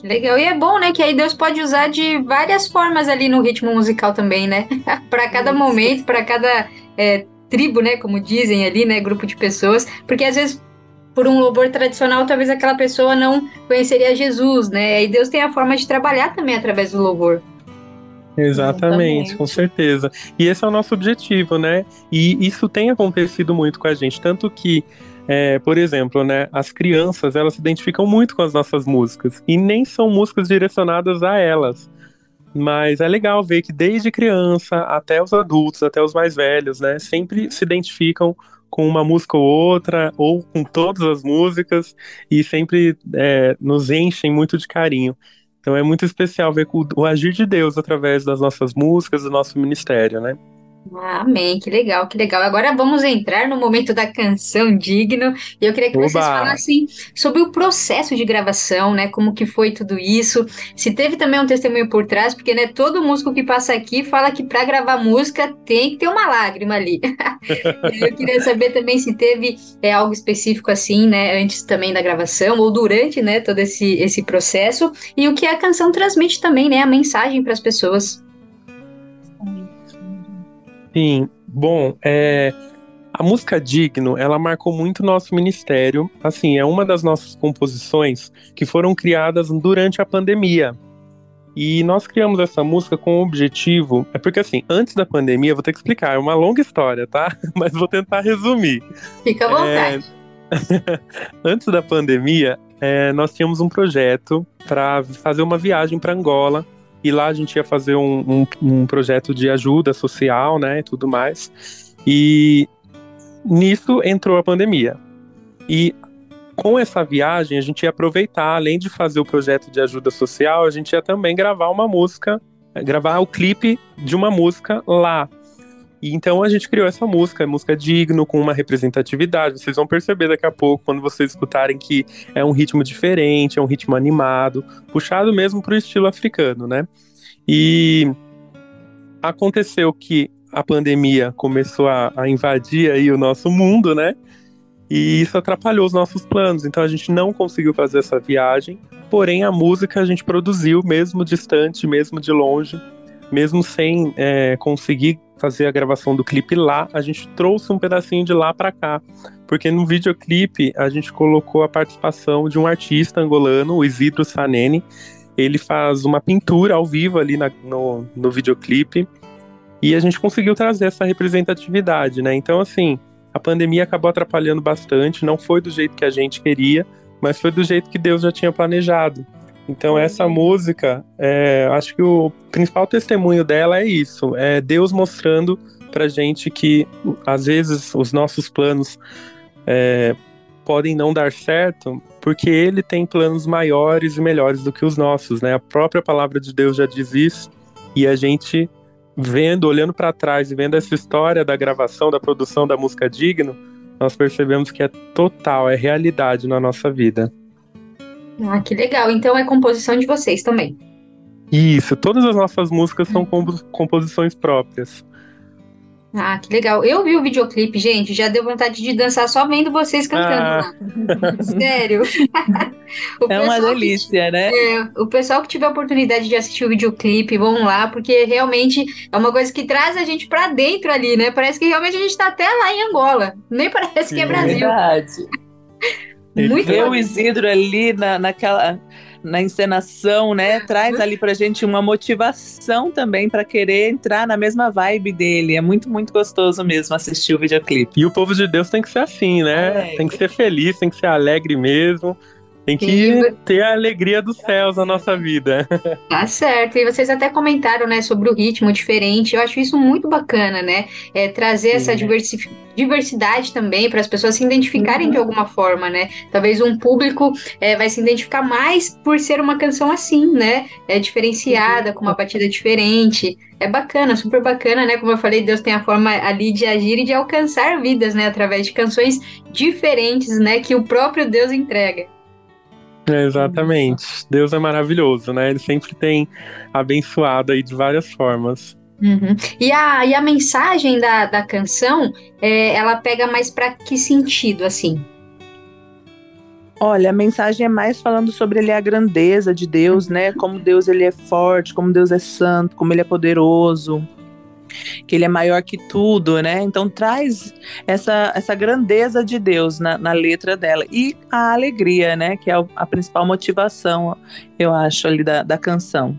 Que legal. E é bom, né? Que aí Deus pode usar de várias formas ali no ritmo musical também, né? para cada momento, para cada é, tribo, né, como dizem ali, né, grupo de pessoas, porque às vezes por um louvor tradicional, talvez aquela pessoa não conheceria Jesus, né? E Deus tem a forma de trabalhar também através do louvor. Exatamente, Exatamente, com certeza. E esse é o nosso objetivo, né? E isso tem acontecido muito com a gente, tanto que É, por exemplo, né, as crianças elas se identificam muito com as nossas músicas e nem são músicas direcionadas a elas. Mas é legal ver que desde criança até os adultos, até os mais velhos, né, sempre se identificam com uma música ou outra, ou com todas as músicas, e sempre é, nos enchem muito de carinho. Então é muito especial ver o, o agir de Deus através das nossas músicas, do nosso ministério, né? Amém, que legal, que legal. Agora vamos entrar no momento da canção digno. E eu queria que vocês Oba! falassem sobre o processo de gravação, né? Como que foi tudo isso? Se teve também um testemunho por trás, porque né, todo músico que passa aqui fala que para gravar música tem que ter uma lágrima ali. eu queria saber também se teve é, algo específico assim, né? Antes também da gravação ou durante, né? Todo esse esse processo e o que a canção transmite também, né? A mensagem para as pessoas. Sim, bom, é, a música Digno, ela marcou muito o nosso ministério. Assim, é uma das nossas composições que foram criadas durante a pandemia. E nós criamos essa música com o objetivo. É porque, assim, antes da pandemia, vou ter que explicar, é uma longa história, tá? Mas vou tentar resumir. Fica à vontade. É, antes da pandemia, é, nós tínhamos um projeto para fazer uma viagem para Angola e lá a gente ia fazer um, um, um projeto de ajuda social, né, e tudo mais. E nisso entrou a pandemia. E com essa viagem, a gente ia aproveitar, além de fazer o projeto de ajuda social, a gente ia também gravar uma música, gravar o clipe de uma música lá. E então a gente criou essa música, música digno, com uma representatividade. Vocês vão perceber daqui a pouco, quando vocês escutarem, que é um ritmo diferente, é um ritmo animado, puxado mesmo para o estilo africano, né? E aconteceu que a pandemia começou a, a invadir aí o nosso mundo, né? E isso atrapalhou os nossos planos, então a gente não conseguiu fazer essa viagem. Porém, a música a gente produziu, mesmo distante, mesmo de longe, mesmo sem é, conseguir fazer a gravação do clipe lá, a gente trouxe um pedacinho de lá para cá, porque no videoclipe a gente colocou a participação de um artista angolano, o Isidro Sanene. Ele faz uma pintura ao vivo ali na, no, no videoclipe e a gente conseguiu trazer essa representatividade, né? Então, assim, a pandemia acabou atrapalhando bastante, não foi do jeito que a gente queria, mas foi do jeito que Deus já tinha planejado. Então essa música, é, acho que o principal testemunho dela é isso, é Deus mostrando pra gente que às vezes os nossos planos é, podem não dar certo, porque Ele tem planos maiores e melhores do que os nossos, né? A própria palavra de Deus já diz isso e a gente vendo, olhando para trás e vendo essa história da gravação, da produção da música Digno, nós percebemos que é total, é realidade na nossa vida. Ah, que legal. Então é composição de vocês também. Isso, todas as nossas músicas são compo- composições próprias. Ah, que legal. Eu vi o videoclipe, gente, já deu vontade de dançar só vendo vocês cantando Ah. lá. Sério. É uma pessoal que- delícia, né? É, o pessoal que tiver a oportunidade de assistir o videoclipe, vão lá, porque realmente é uma coisa que traz a gente pra dentro ali, né? Parece que realmente a gente tá até lá em Angola. Nem parece que é Brasil. Verdade. Muito Ver o. Isidro ali na, naquela na encenação, né? Traz ali pra gente uma motivação também pra querer entrar na mesma vibe dele. É muito, muito gostoso mesmo assistir o videoclipe. E o povo de Deus tem que ser assim, né? Tem que ser feliz, tem que ser alegre mesmo. Tem que Sim. ter a alegria dos céus na nossa vida. Tá certo. E vocês até comentaram, né, sobre o ritmo diferente. Eu acho isso muito bacana, né? É, trazer essa diversi- diversidade também para as pessoas se identificarem de alguma forma, né? Talvez um público é, vai se identificar mais por ser uma canção assim, né? É diferenciada, com uma batida diferente. É bacana, super bacana, né? Como eu falei, Deus tem a forma ali de agir e de alcançar vidas, né? Através de canções diferentes, né? Que o próprio Deus entrega. É, exatamente. Deus é maravilhoso, né? Ele sempre tem abençoado aí de várias formas. Uhum. E, a, e a mensagem da, da canção, é, ela pega mais pra que sentido, assim? Olha, a mensagem é mais falando sobre ele a grandeza de Deus, né? Como Deus ele é forte, como Deus é santo, como ele é poderoso, que ele é maior que tudo, né? Então traz essa, essa grandeza de Deus na, na letra dela. E a alegria, né? Que é a principal motivação, eu acho, ali da, da canção.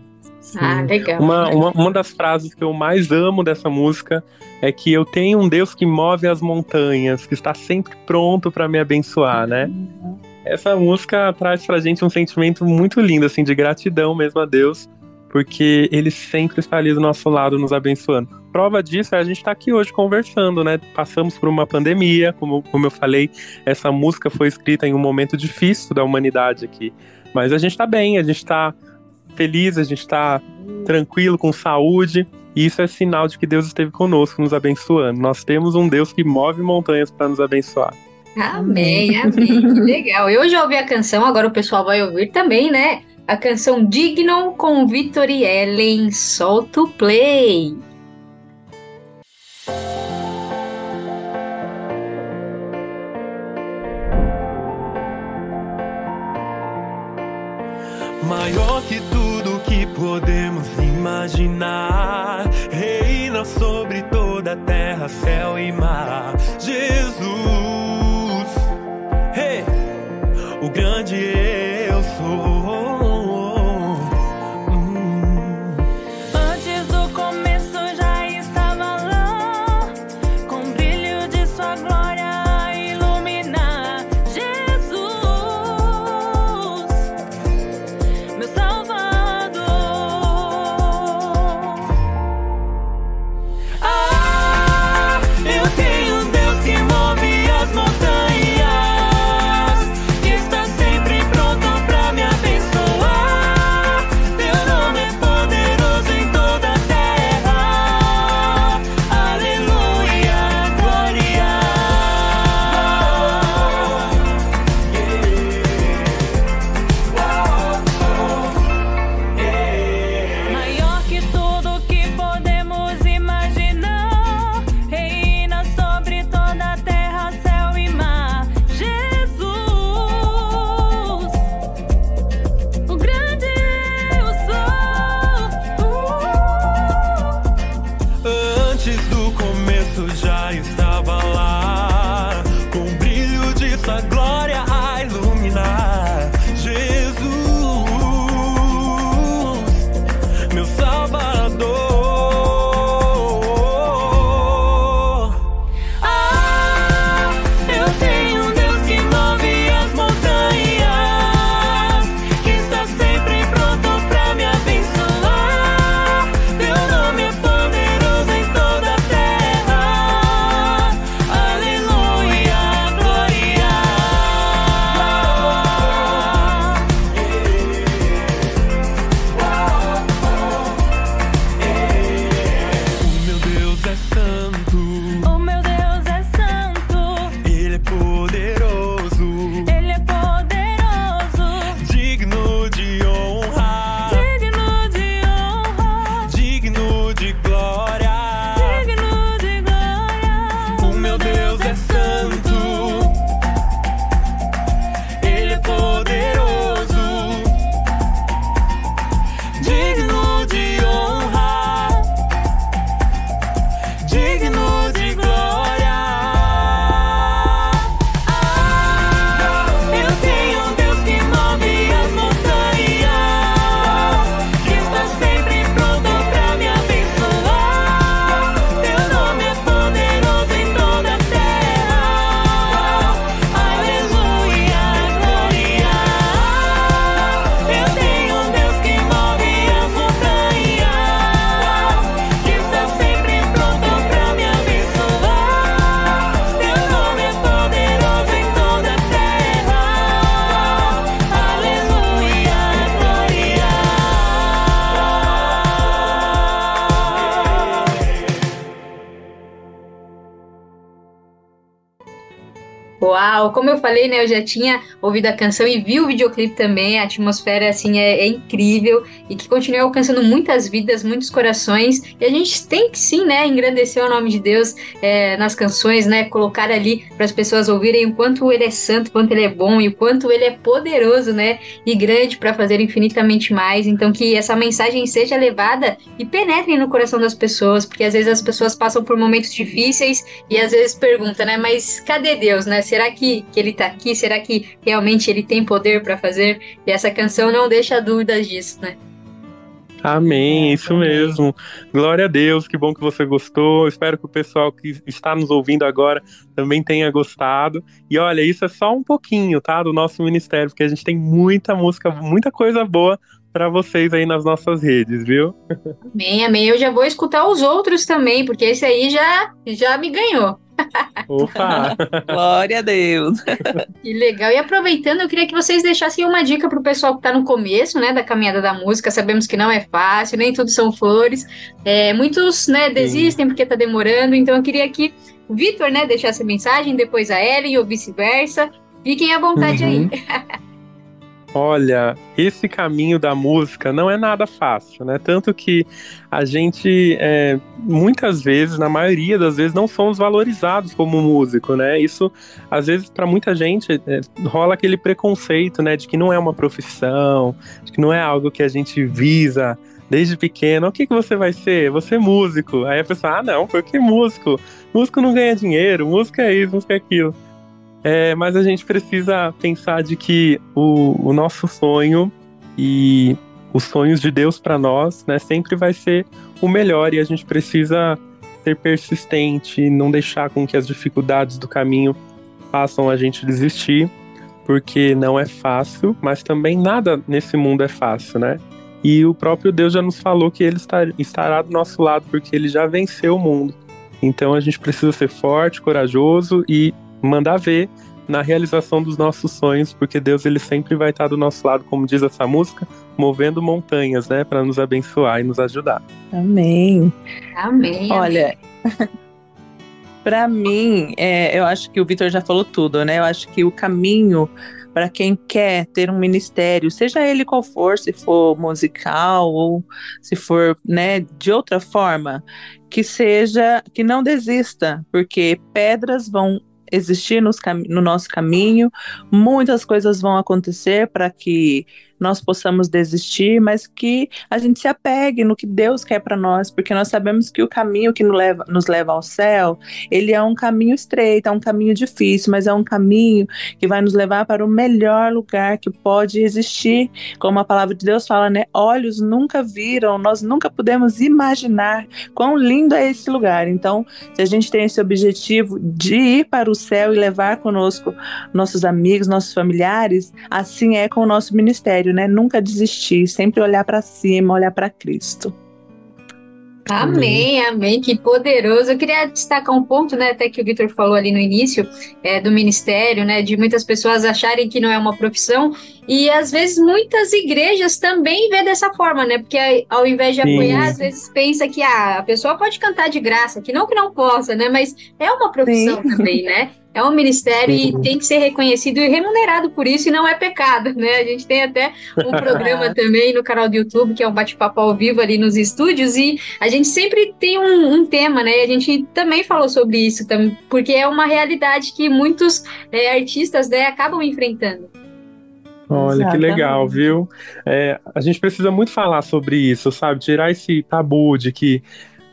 Ah, legal. Uma, uma, uma das frases que eu mais amo dessa música é que eu tenho um Deus que move as montanhas, que está sempre pronto para me abençoar, né? Essa música traz pra gente um sentimento muito lindo, assim, de gratidão mesmo a Deus, porque Ele sempre está ali do nosso lado, nos abençoando. Prova disso é a gente estar tá aqui hoje conversando, né? Passamos por uma pandemia, como, como eu falei, essa música foi escrita em um momento difícil da humanidade aqui. Mas a gente está bem, a gente está feliz, a gente está tranquilo, com saúde. E isso é sinal de que Deus esteve conosco, nos abençoando. Nós temos um Deus que move montanhas para nos abençoar. Amém, amém. que legal. Eu já ouvi a canção, agora o pessoal vai ouvir também, né? A canção Digno com Vitor e Ellen. Solta o play. Maior que tudo que podemos imaginar, reina sobre toda a terra, céu e mar. Jesus, hey, o grande eu falei, né? Eu já tinha ouvido a canção e vi o videoclipe também. A atmosfera, assim, é, é incrível e que continua alcançando muitas vidas, muitos corações. E a gente tem que, sim, né? Engrandecer o nome de Deus é, nas canções, né? Colocar ali para as pessoas ouvirem o quanto Ele é santo, o quanto Ele é bom e o quanto Ele é poderoso, né? E grande para fazer infinitamente mais. Então, que essa mensagem seja levada e penetre no coração das pessoas, porque às vezes as pessoas passam por momentos difíceis e às vezes perguntam, né? Mas cadê Deus, né? Será que, que ele tá aqui? Será que realmente ele tem poder para fazer? E essa canção não deixa dúvidas disso, né? Amém, isso mesmo. Glória a Deus, que bom que você gostou. Espero que o pessoal que está nos ouvindo agora também tenha gostado. E olha, isso é só um pouquinho, tá, do nosso ministério, porque a gente tem muita música, muita coisa boa para vocês aí nas nossas redes, viu? Amém, amém. Eu já vou escutar os outros também, porque esse aí já, já me ganhou. Opa! Glória a Deus! Que legal. E aproveitando, eu queria que vocês deixassem uma dica para o pessoal que está no começo, né, da caminhada da música. Sabemos que não é fácil, nem tudo são flores. É, muitos, né, desistem porque está demorando. Então, eu queria que o Vitor, né, deixasse a mensagem, depois a Ellen ou vice-versa. Fiquem à vontade Uhum. aí. Olha, esse caminho da música não é nada fácil, né? Tanto que a gente, é, muitas vezes, na maioria das vezes, não somos valorizados como músico, né? Isso, às vezes, para muita gente, é, rola aquele preconceito, né? De que não é uma profissão, de que não é algo que a gente visa desde pequeno. O que, que você vai ser? Você é músico. Aí a pessoa, ah, não, por que músico? Músico não ganha dinheiro, música é isso, música é aquilo. É, mas a gente precisa pensar de que o, o nosso sonho e os sonhos de Deus para nós, né, sempre vai ser o melhor e a gente precisa ser persistente, não deixar com que as dificuldades do caminho façam a gente desistir, porque não é fácil, mas também nada nesse mundo é fácil, né? E o próprio Deus já nos falou que ele estará do nosso lado, porque ele já venceu o mundo. Então a gente precisa ser forte, corajoso e mandar ver na realização dos nossos sonhos, porque Deus ele sempre vai estar do nosso lado, como diz essa música, movendo montanhas, né, para nos abençoar e nos ajudar. Amém. Amém. Olha, para mim, é, eu acho que o Vitor já falou tudo, né? Eu acho que o caminho para quem quer ter um ministério, seja ele qual for, se for musical ou se for, né, de outra forma, que seja, que não desista, porque pedras vão existir no nosso caminho, muitas coisas vão acontecer para que nós possamos desistir, mas que a gente se apegue no que Deus quer para nós, porque nós sabemos que o caminho que nos leva, nos leva ao céu, ele é um caminho estreito, é um caminho difícil, mas é um caminho que vai nos levar para o melhor lugar que pode existir, como a palavra de Deus fala, né? Olhos nunca viram, nós nunca pudemos imaginar quão lindo é esse lugar. Então, se a gente tem esse objetivo de ir para o céu e levar conosco nossos amigos, nossos familiares, assim é com o nosso ministério, né? Nunca desistir, sempre olhar para cima, olhar para Cristo. Amém, amém, que poderoso. Eu queria destacar um ponto, né, até que o Vitor falou ali no início, é, do ministério, né, de muitas pessoas acharem que não é uma profissão, e às vezes muitas igrejas também vê dessa forma, né, porque ao invés de Sim. apoiar, às vezes pensa que ah, a pessoa pode cantar de graça, que não que não possa, né, mas é uma profissão Sim. também, né, é um ministério Sim. e tem que ser reconhecido e remunerado por isso, e não é pecado, né? A gente tem até um programa também no canal do YouTube, que é um bate-papo ao vivo ali nos estúdios, e a gente sempre tem um, um tema, né? A gente também falou sobre isso, porque é uma realidade que muitos é, artistas né, acabam enfrentando. Olha que Exatamente. legal, viu? É, a gente precisa muito falar sobre isso, sabe? Tirar esse tabu de que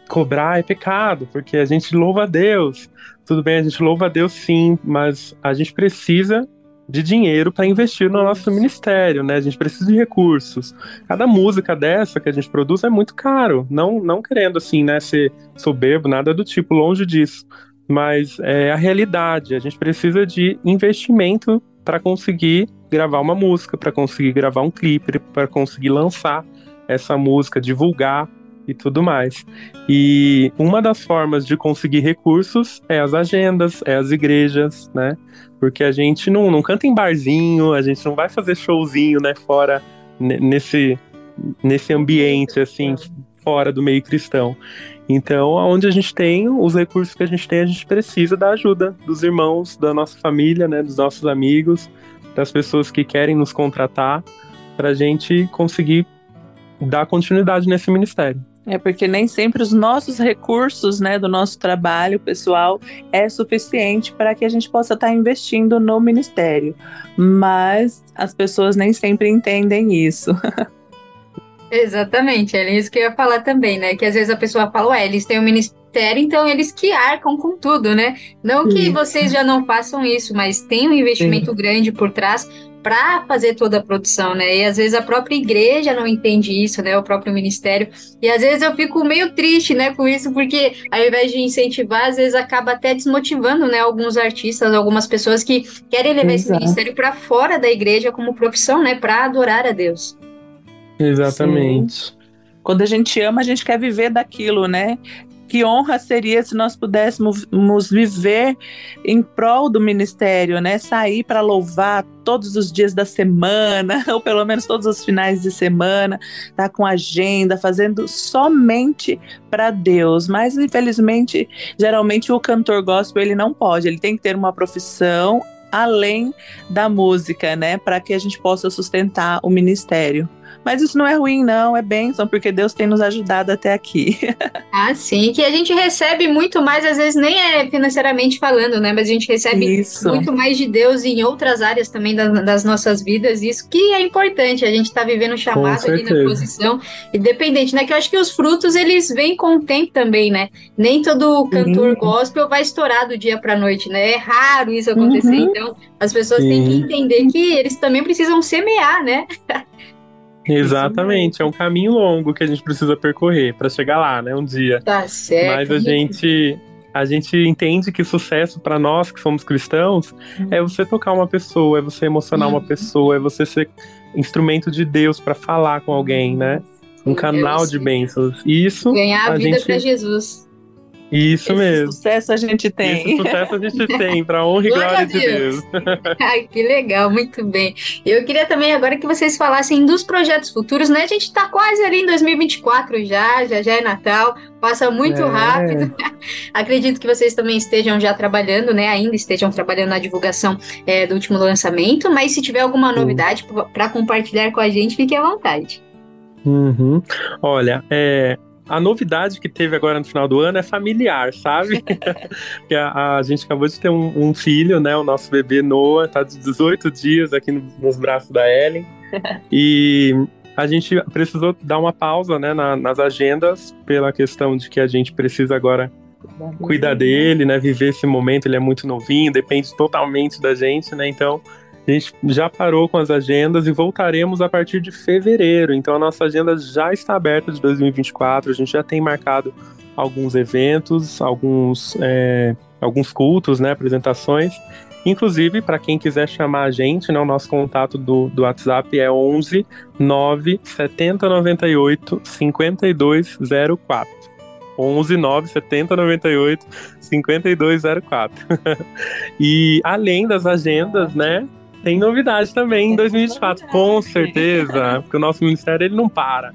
cobrar é pecado, porque a gente louva a Deus. Tudo bem, a gente louva a Deus sim, mas a gente precisa de dinheiro para investir no nosso ministério, né? A gente precisa de recursos. Cada música dessa que a gente produz é muito caro, não não querendo assim, né, ser soberbo, nada do tipo, longe disso. Mas é a realidade, a gente precisa de investimento para conseguir gravar uma música, para conseguir gravar um clipe, para conseguir lançar essa música, divulgar e tudo mais. E uma das formas de conseguir recursos é as agendas, é as igrejas, né? Porque a gente não, não canta em barzinho, a gente não vai fazer showzinho, né, fora ne- nesse nesse ambiente assim, fora do meio cristão. Então, onde a gente tem os recursos que a gente tem, a gente precisa da ajuda dos irmãos, da nossa família, né, dos nossos amigos, das pessoas que querem nos contratar, para a gente conseguir dar continuidade nesse ministério. É porque nem sempre os nossos recursos, né, do nosso trabalho pessoal é suficiente para que a gente possa estar investindo no ministério. Mas as pessoas nem sempre entendem isso. Exatamente, é isso que eu ia falar também, né? Que às vezes a pessoa fala, ué, eles têm um ministério. então eles que arcam com tudo, né? Não que Isso. vocês já não façam isso, mas tem um investimento grande por trás para fazer toda a produção, né? E às vezes a própria igreja não entende isso, né? O próprio ministério. E às vezes eu fico meio triste, né, com isso, porque ao invés de incentivar, às vezes acaba até desmotivando, né, alguns artistas, algumas pessoas que querem levar esse Exato. ministério para fora da igreja como profissão, né, para adorar a Deus. Exatamente. Quando a gente ama, a gente quer viver daquilo, né? Que honra seria se nós pudéssemos viver em prol do ministério, né? Sair para louvar todos os dias da semana, ou pelo menos todos os finais de semana, tá com agenda, fazendo somente para Deus. Mas infelizmente, geralmente o cantor gospel ele não pode, ele tem que ter uma profissão além da música, né, para que a gente possa sustentar o ministério. Mas isso não é ruim, não, é bênção, porque Deus tem nos ajudado até aqui. Ah, sim, que a gente recebe muito mais, às vezes nem é financeiramente falando, né? Mas a gente recebe Isso. muito mais de Deus em outras áreas também da- das nossas vidas. Isso que é importante, a gente está vivendo um chamado ali na posição, independente, né? Que eu acho que os frutos eles vêm com o tempo também, né? Nem todo cantor gospel vai estourar do dia para noite, né? É raro isso acontecer. Uhum. Então, as pessoas têm que Sim. entender que eles também precisam semear, né? Exatamente, é um caminho longo que a gente precisa percorrer para chegar lá, né, um dia. Tá certo. Mas a gente a gente entende que sucesso para nós que somos cristãos é você tocar uma pessoa, é você emocionar uma pessoa, é você ser instrumento de Deus para falar com alguém, né? Um canal de bênçãos. Isso ganhar a, vida gente para Jesus. Isso Esse mesmo. sucesso a gente tem. Esse sucesso a gente tem, para honra e Glória glória de Deus. Deus. Ai, que legal, muito bem. Eu queria também agora que vocês falassem dos projetos futuros, né? A gente tá quase ali em 2024 já, já já é Natal, passa muito É. rápido. Acredito que vocês também estejam já trabalhando, né? Ainda estejam trabalhando na divulgação é, do último lançamento, mas se tiver alguma novidade para compartilhar com a gente, fique à vontade. Uhum. Olha, é, a novidade que teve agora no final do ano é familiar, sabe? que a, a gente acabou de ter um, um filho, né? O nosso bebê Noah tá de 18 dias aqui no- nos braços da Ellen. E a gente precisou dar uma pausa né, na- nas agendas pela questão de que a gente precisa agora cuidar dele, né? Viver esse momento, ele é muito novinho, depende totalmente da gente, né? Então, a gente já parou com as agendas e voltaremos a partir de fevereiro. Então, a nossa agenda já está aberta de 2024. A gente já tem marcado alguns eventos, alguns, é, alguns cultos, né? Apresentações. Inclusive, para quem quiser chamar a gente, né, o nosso contato do, do WhatsApp é 11 9 70 98 5204. 11 9 70 98 5204. e além das agendas, né? Tem novidade também em 2024, com certeza, porque o nosso ministério ele não para.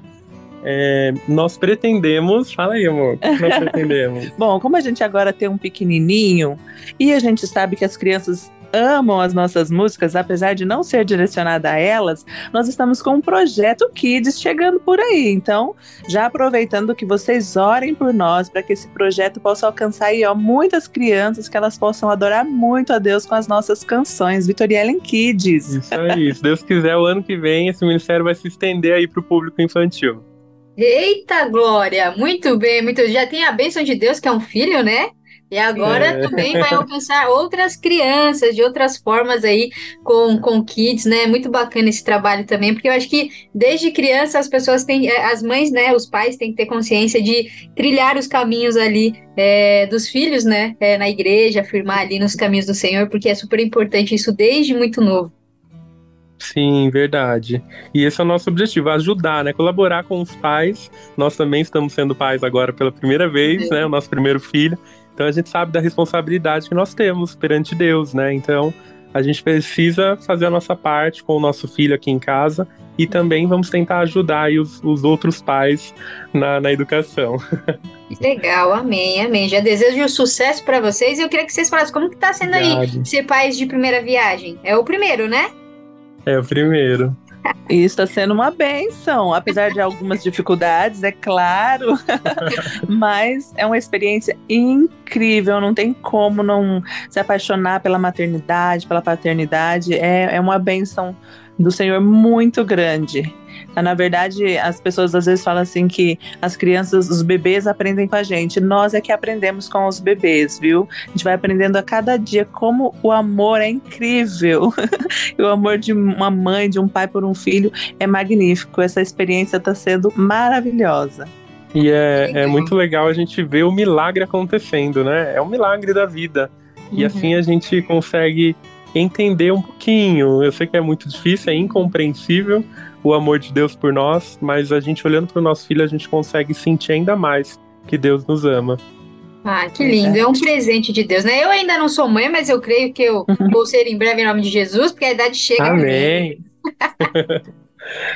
É, nós pretendemos, fala aí, amor, nós pretendemos? Bom, como a gente agora tem um pequenininho e a gente sabe que as crianças amam as nossas músicas, apesar de não ser direcionada a elas, nós estamos com um projeto Kids chegando por aí. Então, já aproveitando que vocês orem por nós para que esse projeto possa alcançar aí, ó, muitas crianças, que elas possam adorar muito a Deus com as nossas canções. Vitoriellen Kids. Isso aí, se Deus quiser, o ano que vem esse ministério vai se estender aí para o público infantil. Eita glória! Muito bem, muito. Já tem a bênção de Deus, que é um filho, né? E agora É. também vai alcançar outras crianças de outras formas aí com, com kids, né? Muito bacana esse trabalho também, porque eu acho que desde criança as pessoas têm, eh, as mães, né? Os pais têm que ter consciência de trilhar os caminhos ali eh, dos filhos, né? eh, na igreja, afirmar ali nos caminhos do Senhor, porque é super importante isso desde muito novo. Sim, verdade. E esse é o nosso objetivo, ajudar, né? Colaborar com os pais. Nós também estamos sendo pais agora pela primeira vez, né? O nosso primeiro filho. Então a gente sabe da responsabilidade que nós temos perante Deus, né? Então a gente precisa fazer a nossa parte com o nosso filho aqui em casa e também vamos tentar ajudar aí os, os outros pais na, na educação. Legal, amém, amém. Já desejo sucesso para vocês e eu queria que vocês falassem como que tá sendo aí Obrigado. ser pais de primeira viagem. É o primeiro, né? É o primeiro. E está sendo uma benção, apesar de algumas dificuldades, é claro. Mas é uma experiência incrível, não tem como não se apaixonar pela maternidade, pela paternidade. É, é uma benção do Senhor muito grande. Na verdade, as pessoas às vezes falam assim que as crianças, os bebês aprendem com a gente. Nós é que aprendemos com os bebês, viu? A gente vai aprendendo a cada dia como o amor é incrível. o amor de uma mãe, de um pai por um filho é magnífico. Essa experiência está sendo maravilhosa. E é, é muito legal a gente ver o milagre acontecendo, né? É um milagre da vida. E Uhum. assim a gente consegue entender um pouquinho. Eu sei que é muito difícil, é incompreensível o amor de Deus por nós, mas a gente olhando para o nosso filho, a gente consegue sentir ainda mais que Deus nos ama. Ah, que lindo. É um presente de Deus, né? Eu ainda não sou mãe, mas eu creio que eu vou ser em breve em nome de Jesus, porque a idade chega. Amém.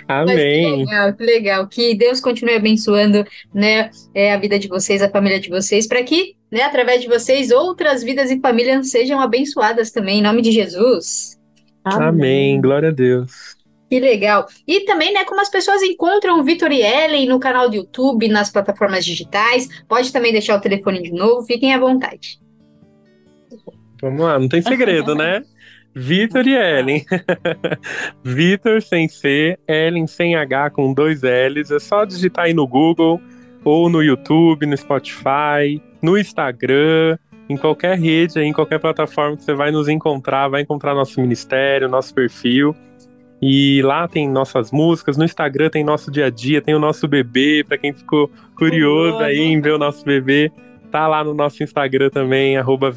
Mas que Amém. legal, que legal. Que Deus continue abençoando, né, é, a vida de vocês, a família de vocês, para que, né, através de vocês, outras vidas e famílias sejam abençoadas também, em nome de Jesus. Amém. Glória a Deus. Que legal. E também, né, como as pessoas encontram o Vitor e Ellen no canal do YouTube, nas plataformas digitais. Pode também deixar o telefone de novo, fiquem à vontade. Vamos lá, não tem segredo, né? Vitor e Ellen. Vitor sem C, Ellen sem H com dois L's. É só digitar aí no Google, ou no YouTube, no Spotify, no Instagram, em qualquer rede, em qualquer plataforma que você vai nos encontrar, vai encontrar nosso ministério, nosso perfil. E lá tem nossas músicas, no Instagram tem nosso dia a dia, tem o nosso bebê, para quem ficou curioso aí em ver o nosso bebê, tá lá no nosso Instagram também, arroba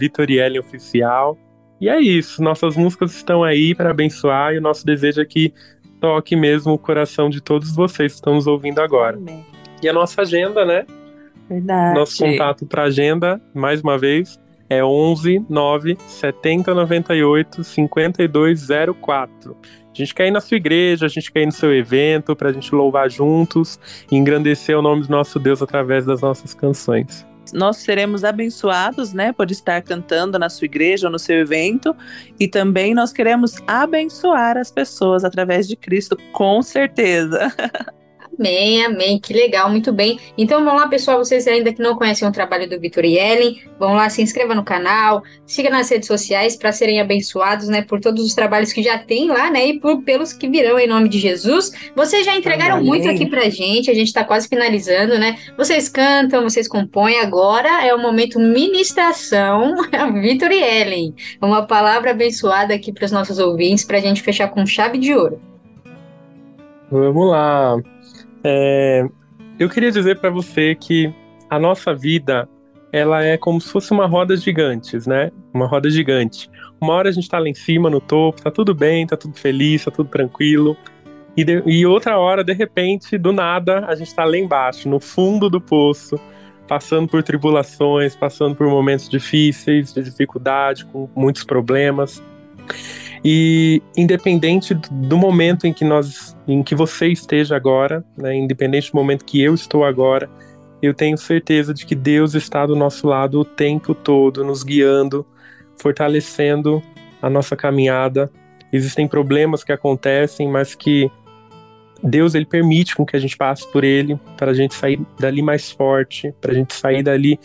Oficial. E é isso, nossas músicas estão aí para abençoar e o nosso desejo é que toque mesmo o coração de todos vocês que estão nos ouvindo agora. E a nossa agenda, né? Verdade. Nosso contato para agenda, mais uma vez, é 11 9 70 98 5204. A gente quer ir na sua igreja, a gente quer ir no seu evento para a gente louvar juntos e engrandecer o nome do nosso Deus através das nossas canções. Nós seremos abençoados, né, por estar cantando na sua igreja ou no seu evento, e também nós queremos abençoar as pessoas através de Cristo, com certeza. Amém, amém, que legal, muito bem. Então vamos lá, pessoal, vocês ainda que não conhecem o trabalho do Vitor e Ellen, vão lá, se inscreva no canal, siga nas redes sociais para serem abençoados, né, por todos os trabalhos que já tem lá, né, e por, pelos que virão em nome de Jesus. Vocês já entregaram Amém. muito aqui pra gente, a gente tá quase finalizando, né? Vocês cantam, vocês compõem, agora é o momento ministração, Vitor e Ellen. Uma palavra abençoada aqui para os nossos ouvintes, pra gente fechar com chave de ouro. Vamos lá. É, eu queria dizer para você que a nossa vida ela é como se fosse uma roda gigantes, né? Uma roda gigante. Uma hora a gente tá lá em cima, no topo, tá tudo bem, tá tudo feliz, tá tudo tranquilo. E, de- e outra hora, de repente, do nada, a gente tá lá embaixo, no fundo do poço, passando por tribulações, passando por momentos difíceis, de dificuldade, com muitos problemas. E independente do- momento em que nós, em que você esteja agora, né, independente do momento que eu estou agora, eu tenho certeza de que Deus está do nosso lado o tempo todo, nos guiando, fortalecendo a nossa caminhada. Existem problemas que acontecem, mas que Deus ele permite com que a gente passe por ele para a gente sair dali mais forte, para a gente sair dali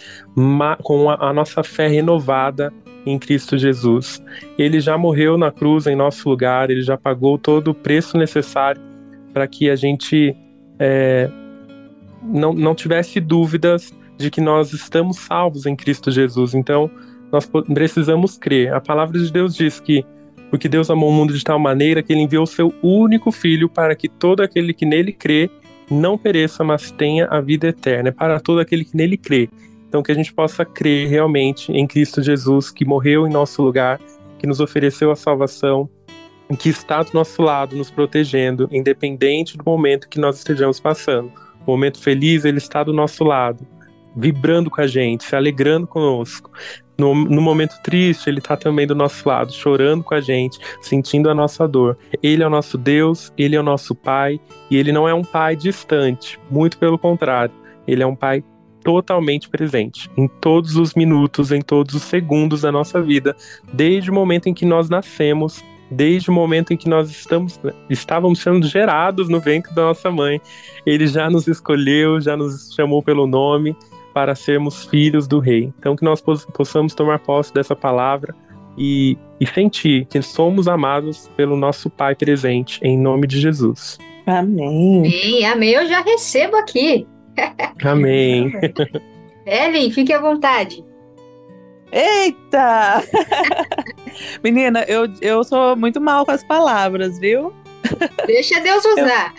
com a, a nossa fé renovada em Cristo Jesus. Ele já morreu na cruz em nosso lugar, ele já pagou todo o preço necessário para que a gente é, não, não tivesse dúvidas de que nós estamos salvos em Cristo Jesus. Então, nós precisamos crer. A palavra de Deus diz que porque Deus amou o mundo de tal maneira que ele enviou o seu único filho para que todo aquele que nele crê não pereça, mas tenha a vida eterna. É para todo aquele que nele crê. Então, que a gente possa crer realmente em Cristo Jesus, que morreu em nosso lugar, que nos ofereceu a salvação, que está do nosso lado, nos protegendo, independente do momento que nós estejamos passando. O momento feliz, ele está do nosso lado, vibrando com a gente, se alegrando conosco. No, no momento triste, ele está também do nosso lado, chorando com a gente, sentindo a nossa dor. Ele é o nosso Deus, ele é o nosso Pai, e ele não é um Pai distante, muito pelo contrário, ele é um Pai totalmente presente em todos os minutos, em todos os segundos da nossa vida, desde o momento em que nós nascemos, desde o momento em que nós estamos, estávamos sendo gerados no ventre da nossa mãe. Ele já nos escolheu, já nos chamou pelo nome para sermos filhos do Rei. Então, que nós poss- possamos tomar posse dessa palavra, e, e sentir que somos amados pelo nosso Pai presente, em nome de Jesus. Amém. Amém, amém. Eu já recebo aqui. Amém. Ellen, fique à vontade. Eita! Menina, eu, eu sou muito mal com as palavras, viu? Deixa Deus usar.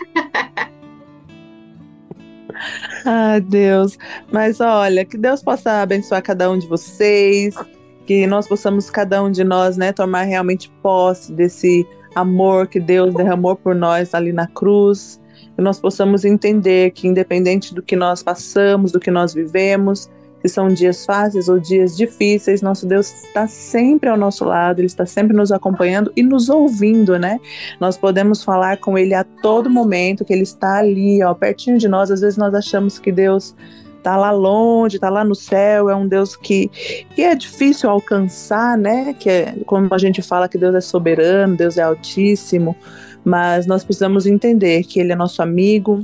Ai, Deus. Mas olha, que Deus possa abençoar cada um de vocês, que nós possamos, cada um de nós, né, tomar realmente posse desse amor que Deus derramou por nós ali na cruz, que nós possamos entender que, independente do que nós passamos, do que nós vivemos, se são dias fáceis ou dias difíceis, nosso Deus está sempre ao nosso lado, Ele está sempre nos acompanhando e nos ouvindo, né? Nós podemos falar com Ele a todo momento, que Ele está ali, ó, pertinho de nós. Às vezes nós achamos que Deus está lá longe, está lá no céu, é um Deus que, que é difícil alcançar, né? Que é, como a gente fala que Deus é soberano, Deus é altíssimo, mas nós precisamos entender que Ele é nosso amigo,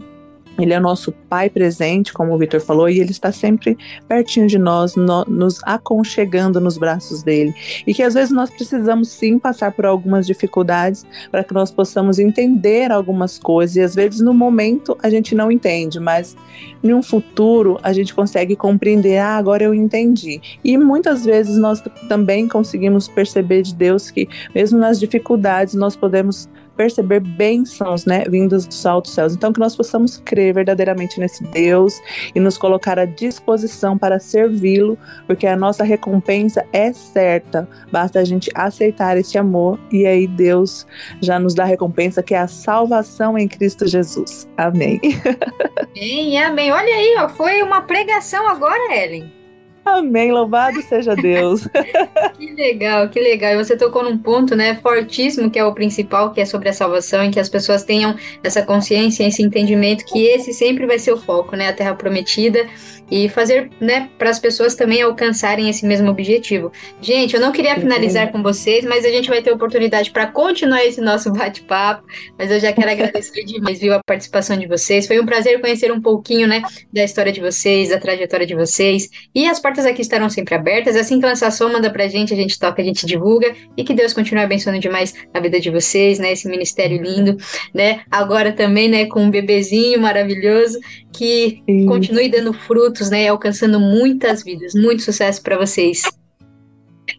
ele é nosso pai presente, como o Vitor falou, e ele está sempre pertinho de nós, no, nos aconchegando nos braços dele. E que às vezes nós precisamos sim passar por algumas dificuldades para que nós possamos entender algumas coisas. E às vezes no momento a gente não entende, mas em um futuro a gente consegue compreender, ah, agora eu entendi. E muitas vezes nós também conseguimos perceber de Deus que mesmo nas dificuldades nós podemos perceber bênçãos, né, vindas dos altos céus. Então, que nós possamos crer verdadeiramente nesse Deus e nos colocar à disposição para servi-lo, porque a nossa recompensa é certa. Basta a gente aceitar esse amor e aí Deus já nos dá a recompensa que é a salvação em Cristo Jesus. Amém. Amém, amém. Olha aí, ó, foi uma pregação agora, Ellen. Amém, louvado seja Deus. que legal, que legal. E você tocou num ponto, né, fortíssimo, que é o principal, que é sobre a salvação, em que as pessoas tenham essa consciência, esse entendimento que esse sempre vai ser o foco, né, a terra prometida e fazer, né, para as pessoas também alcançarem esse mesmo objetivo. Gente, eu não queria finalizar com vocês, mas a gente vai ter oportunidade para continuar esse nosso bate-papo, mas eu já quero agradecer demais, viu, a participação de vocês. Foi um prazer conhecer um pouquinho, né, da história de vocês, da trajetória de vocês, e as portas aqui estarão sempre abertas. Assim que lançar som, manda pra gente, a gente toca, a gente divulga, e que Deus continue abençoando demais a vida de vocês, né, esse ministério lindo, né, agora também, né, com um bebezinho maravilhoso, que Isso. continue dando frutos, né? Alcançando muitas vidas. Muito sucesso para vocês.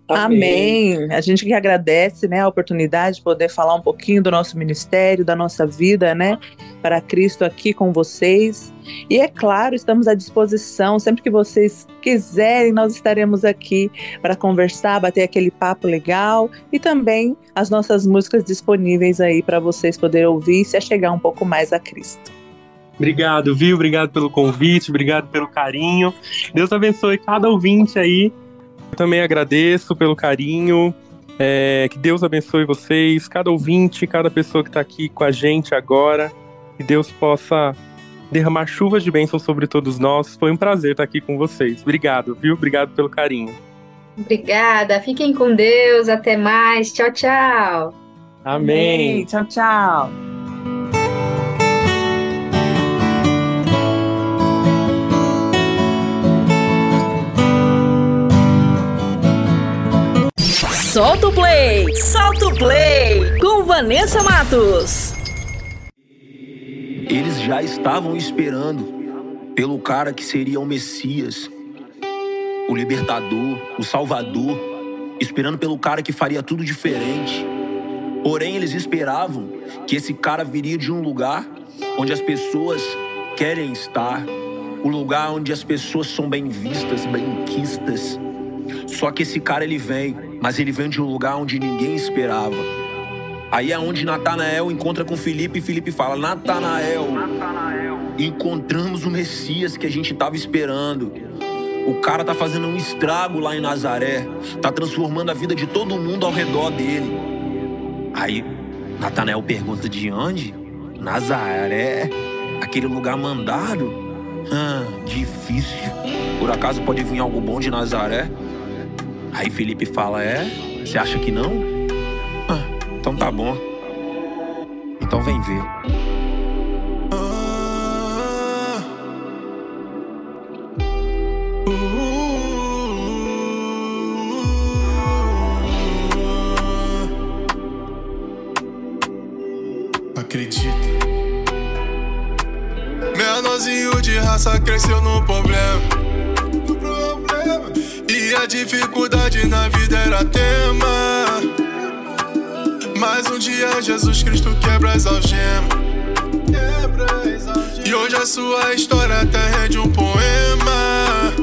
Amém. Amém. A gente que agradece, né, a oportunidade de poder falar um pouquinho do nosso ministério, da nossa vida, né, para Cristo aqui com vocês. E é claro, estamos à disposição, sempre que vocês quiserem, nós estaremos aqui para conversar, bater aquele papo legal e também as nossas músicas disponíveis aí para vocês poderem ouvir e se chegar um pouco mais a Cristo. Obrigado, viu? Obrigado pelo convite, obrigado pelo carinho. Deus abençoe cada ouvinte aí. Eu também agradeço pelo carinho. É, que Deus abençoe vocês, cada ouvinte, cada pessoa que está aqui com a gente agora. Que Deus possa derramar chuvas de bênção sobre todos nós. Foi um prazer estar aqui com vocês. Obrigado, viu? Obrigado pelo carinho. Obrigada. Fiquem com Deus. Até mais. Tchau, tchau. Amém. Amém. Tchau, tchau. Solta o play! Solta o play! Com Vanessa Matos. Eles já estavam esperando pelo cara que seria o Messias, o libertador, o salvador, esperando pelo cara que faria tudo diferente. Porém, eles esperavam que esse cara viria de um lugar onde as pessoas querem estar, o lugar onde as pessoas são bem vistas, bem quistas. Só que esse cara ele vem mas ele vem de um lugar onde ninguém esperava. Aí é onde Natanael encontra com Felipe e Felipe fala: Natanael, encontramos o Messias que a gente estava esperando. O cara tá fazendo um estrago lá em Nazaré, tá transformando a vida de todo mundo ao redor dele. Aí Natanael pergunta: de onde? Nazaré, aquele lugar mandado? Ah, difícil. Por acaso pode vir algo bom de Nazaré? Aí Felipe fala: É? Você acha que não? Ah, então tá bom. Então vem ver. Acredita. Menorzinho de raça cresceu no problema. A dificuldade na vida era tema. Mas um dia Jesus Cristo quebra as algemas. E hoje a sua história até rende um poema.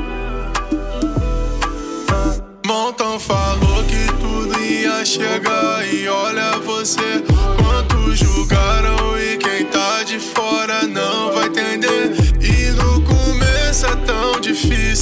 Montão falou que tudo ia chegar. E olha você, quantos julgaram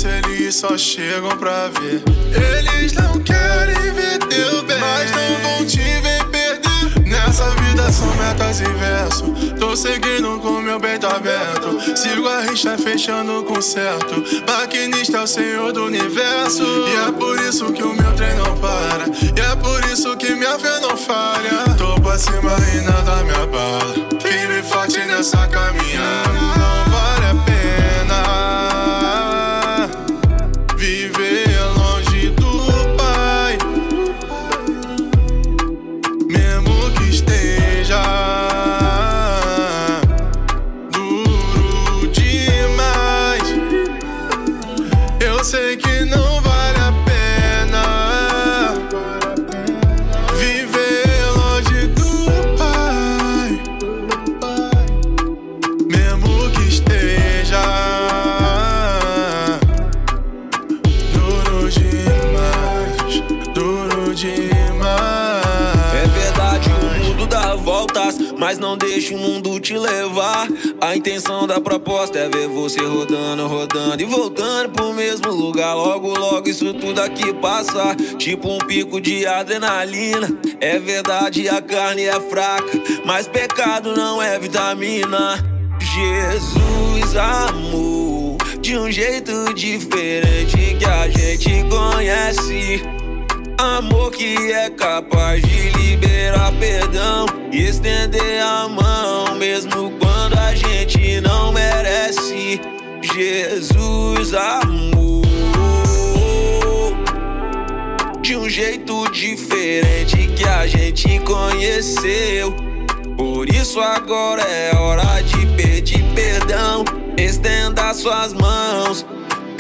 eles só chegam pra ver. Eles não querem ver teu bem, mas não vão te ver perder. Nessa vida são metas e verso. Tô seguindo com meu peito aberto. Sigo a rixa fechando com certo. Maquinista é o senhor do universo. E é por isso que o meu trem não para. E é por isso que minha fé não falha. Tô pra cima e nada me abala. Firme e forte nessa caminhada. Sei que não vale a pena viver longe do Pai. Mesmo que esteja duro demais, duro demais. É verdade, o mundo dá voltas, mas não deixa o mundo te levar. A intenção da proposta é ver você rodando, rodando e voltando pro mesmo lugar. Logo, logo isso tudo aqui passar, tipo um pico de adrenalina. É verdade, a carne é fraca, mas pecado não é vitamina. Jesus amou de um jeito diferente que a gente conhece. Amor que é capaz de liberar perdão e estender a mão, mesmo quando a gente não merece. Jesus amou de um jeito diferente que a gente conheceu. Por isso agora é hora de pedir perdão. Estenda suas mãos.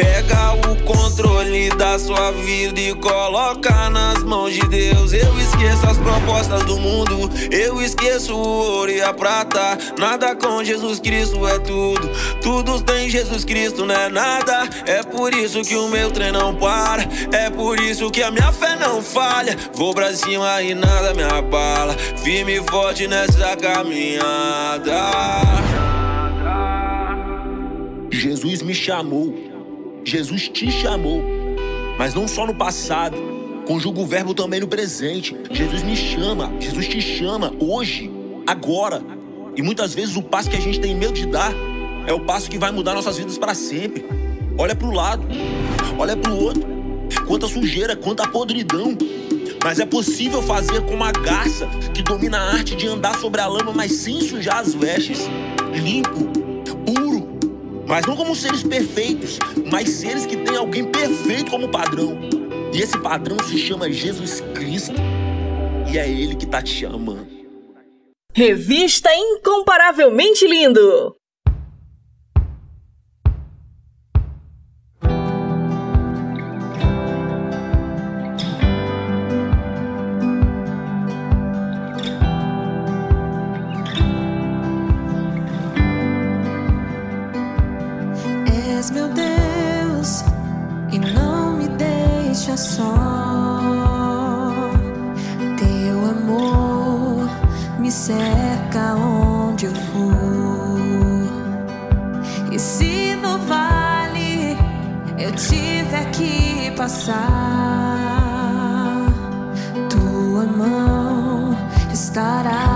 Pega o controle da sua vida e coloca nas mãos de Deus. Eu esqueço as propostas do mundo, eu esqueço o ouro e a prata. Nada com Jesus Cristo é tudo, tudo tem Jesus Cristo não é nada. É por isso que o meu trem não para, é por isso que a minha fé não falha. Vou pra cima e nada me abala, firme e forte nessa caminhada. Jesus me chamou. Jesus te chamou. Mas não só no passado. Conjuga o verbo também no presente. Jesus me chama. Jesus te chama hoje, agora. E muitas vezes o passo que a gente tem medo de dar é o passo que vai mudar nossas vidas para sempre. Olha pro lado, olha pro outro. Quanta sujeira, quanta podridão. Mas é possível fazer como a garça que domina a arte de andar sobre a lama, mas sem sujar as vestes. Limpo, mas não como seres perfeitos, mas seres que têm alguém perfeito como padrão. E esse padrão se chama Jesus Cristo. E é Ele que tá te chamando. Revista Incomparavelmente Lindo. Só. Teu amor me cerca onde eu for. E se no vale eu tiver que passar, tua mão estará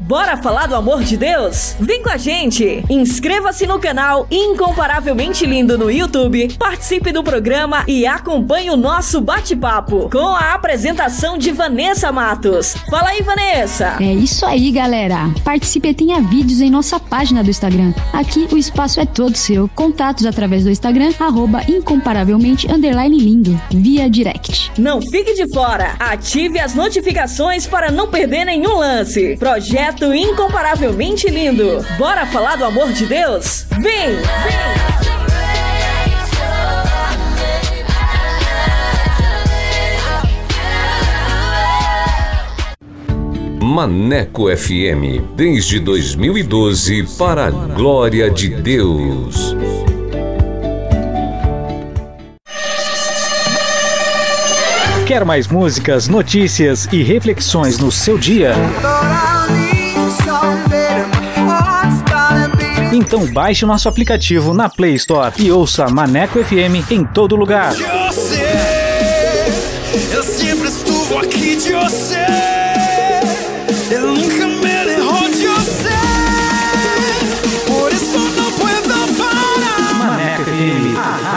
bora falar do amor de Deus? Vem com a gente! Inscreva-se no canal Incomparavelmente Lindo no YouTube, participe do programa e acompanhe o nosso bate-papo com a apresentação de Vanessa Matos. Fala aí, Vanessa! É isso aí, galera! Participe e tenha vídeos em nossa página do Instagram. Aqui o espaço é todo seu. Contatos através do Instagram, arroba incomparavelmente underline lindo, via direct. Não fique de fora! Ative as notificações para não perder nenhum lance. Projeto incomparavelmente lindo. Bora falar do amor de Deus? Vem! Vem! Maneco FM, desde 2012, para a glória de Deus. Quer mais músicas, notícias e reflexões no seu dia? Então baixe o nosso aplicativo na Play Store e ouça Maneco FM em todo lugar. Eu sei, eu sempre estuvo aqui de você.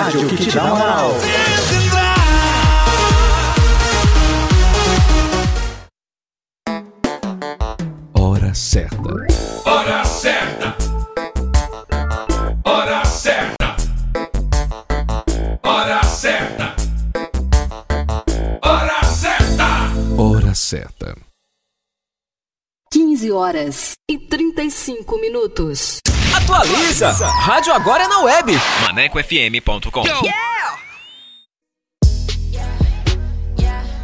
Rádio que te dá moral. Hora certa. 15 horas e 35 minutos. Atualiza! Rádio agora é na web. ManecoFM.com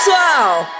Pessoal!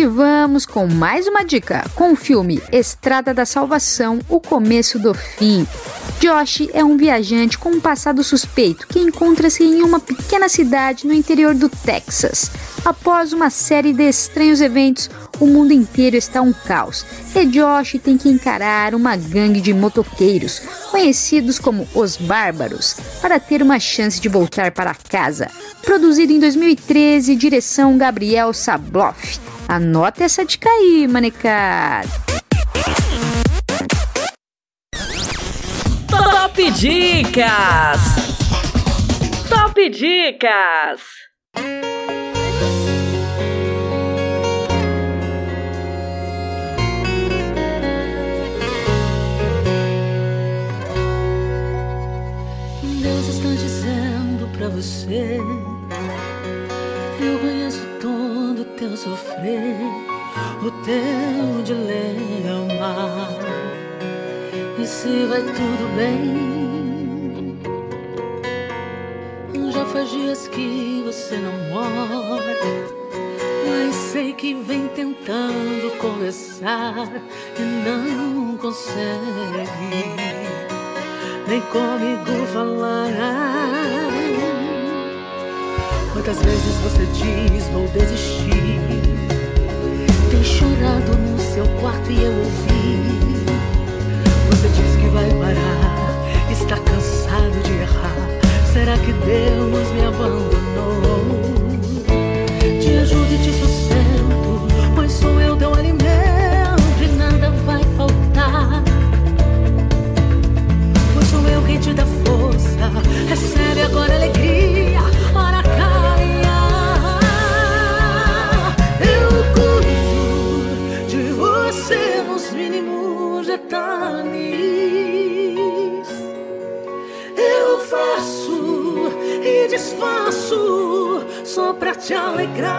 E vamos com mais uma dica, com o filme Estrada da Salvação, o começo do fim. Josh é um viajante com um passado suspeito que encontra-se em uma pequena cidade no interior do Texas. Após uma série de estranhos eventos, o mundo inteiro está um caos e Josh tem que encarar uma gangue de motoqueiros, conhecidos como os Bárbaros, para ter uma chance de voltar para casa. Produzido em 2013, direção Gabriel Sabloff. Anota essa dica aí, manecada. Top Dicas! Top Dicas! Deus está dizendo pra você Eu teu sofrer O teu dilema E se vai tudo bem Já faz dias que você não mora Mas sei que vem tentando conversar E não consegue. Nem comigo falar Quantas vezes você diz vou desistir? Tem chorado no seu quarto e eu ouvi. Você diz que vai parar, está cansado de errar. Será que Deus me abandonou? Te ajudo e te sustento, pois sou eu teu alimento e nada vai faltar. Pois sou eu quem te dá força, recebe agora alegria. Desfaço só pra te alegrar.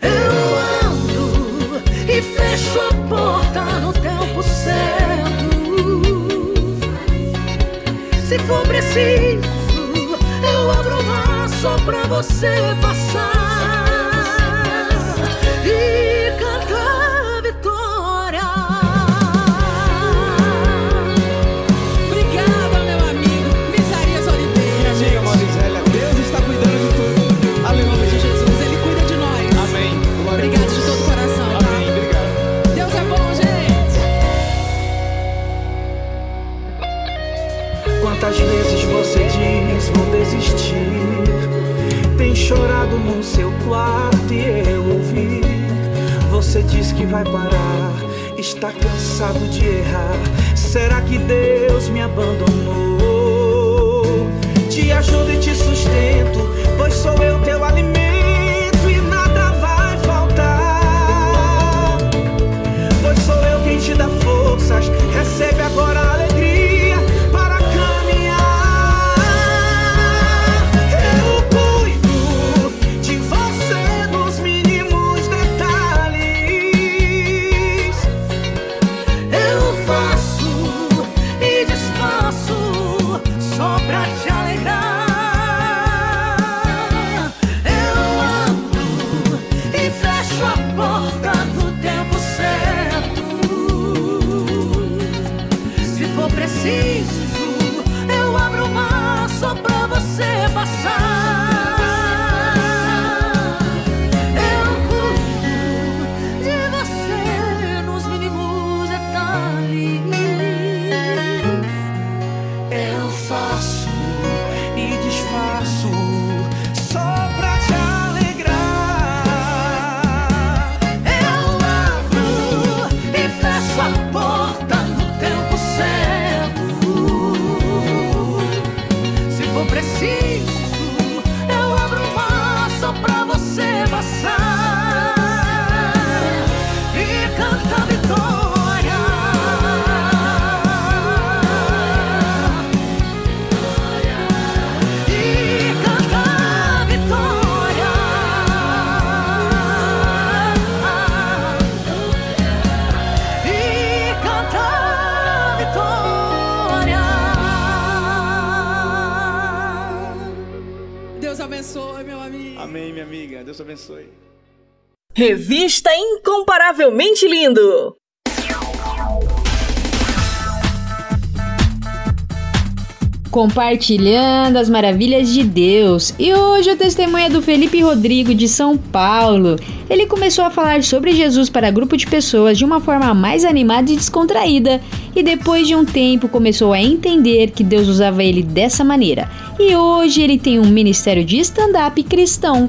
Eu ando e fecho a porta no tempo certo. Se for preciso, eu abro o mar só pra você passar chorado no seu quarto e eu ouvi. Você diz que vai parar, está cansado de errar. Será que Deus me abandonou? Te ajudo e te sustento, pois sou eu teu alimento e nada vai faltar. Pois sou eu quem te dá forças, recebe agora abençoe, meu amigo. Amém, minha amiga. Deus abençoe. Revista Incomparavelmente Lindo. Compartilhando as maravilhas de Deus. E hoje o testemunho é do Felipe Rodrigo de São Paulo. Ele começou a falar sobre Jesus para grupo de pessoas de uma forma mais animada e descontraída, e depois de um tempo começou a entender que Deus usava ele dessa maneira. E hoje ele tem um ministério de stand-up cristão.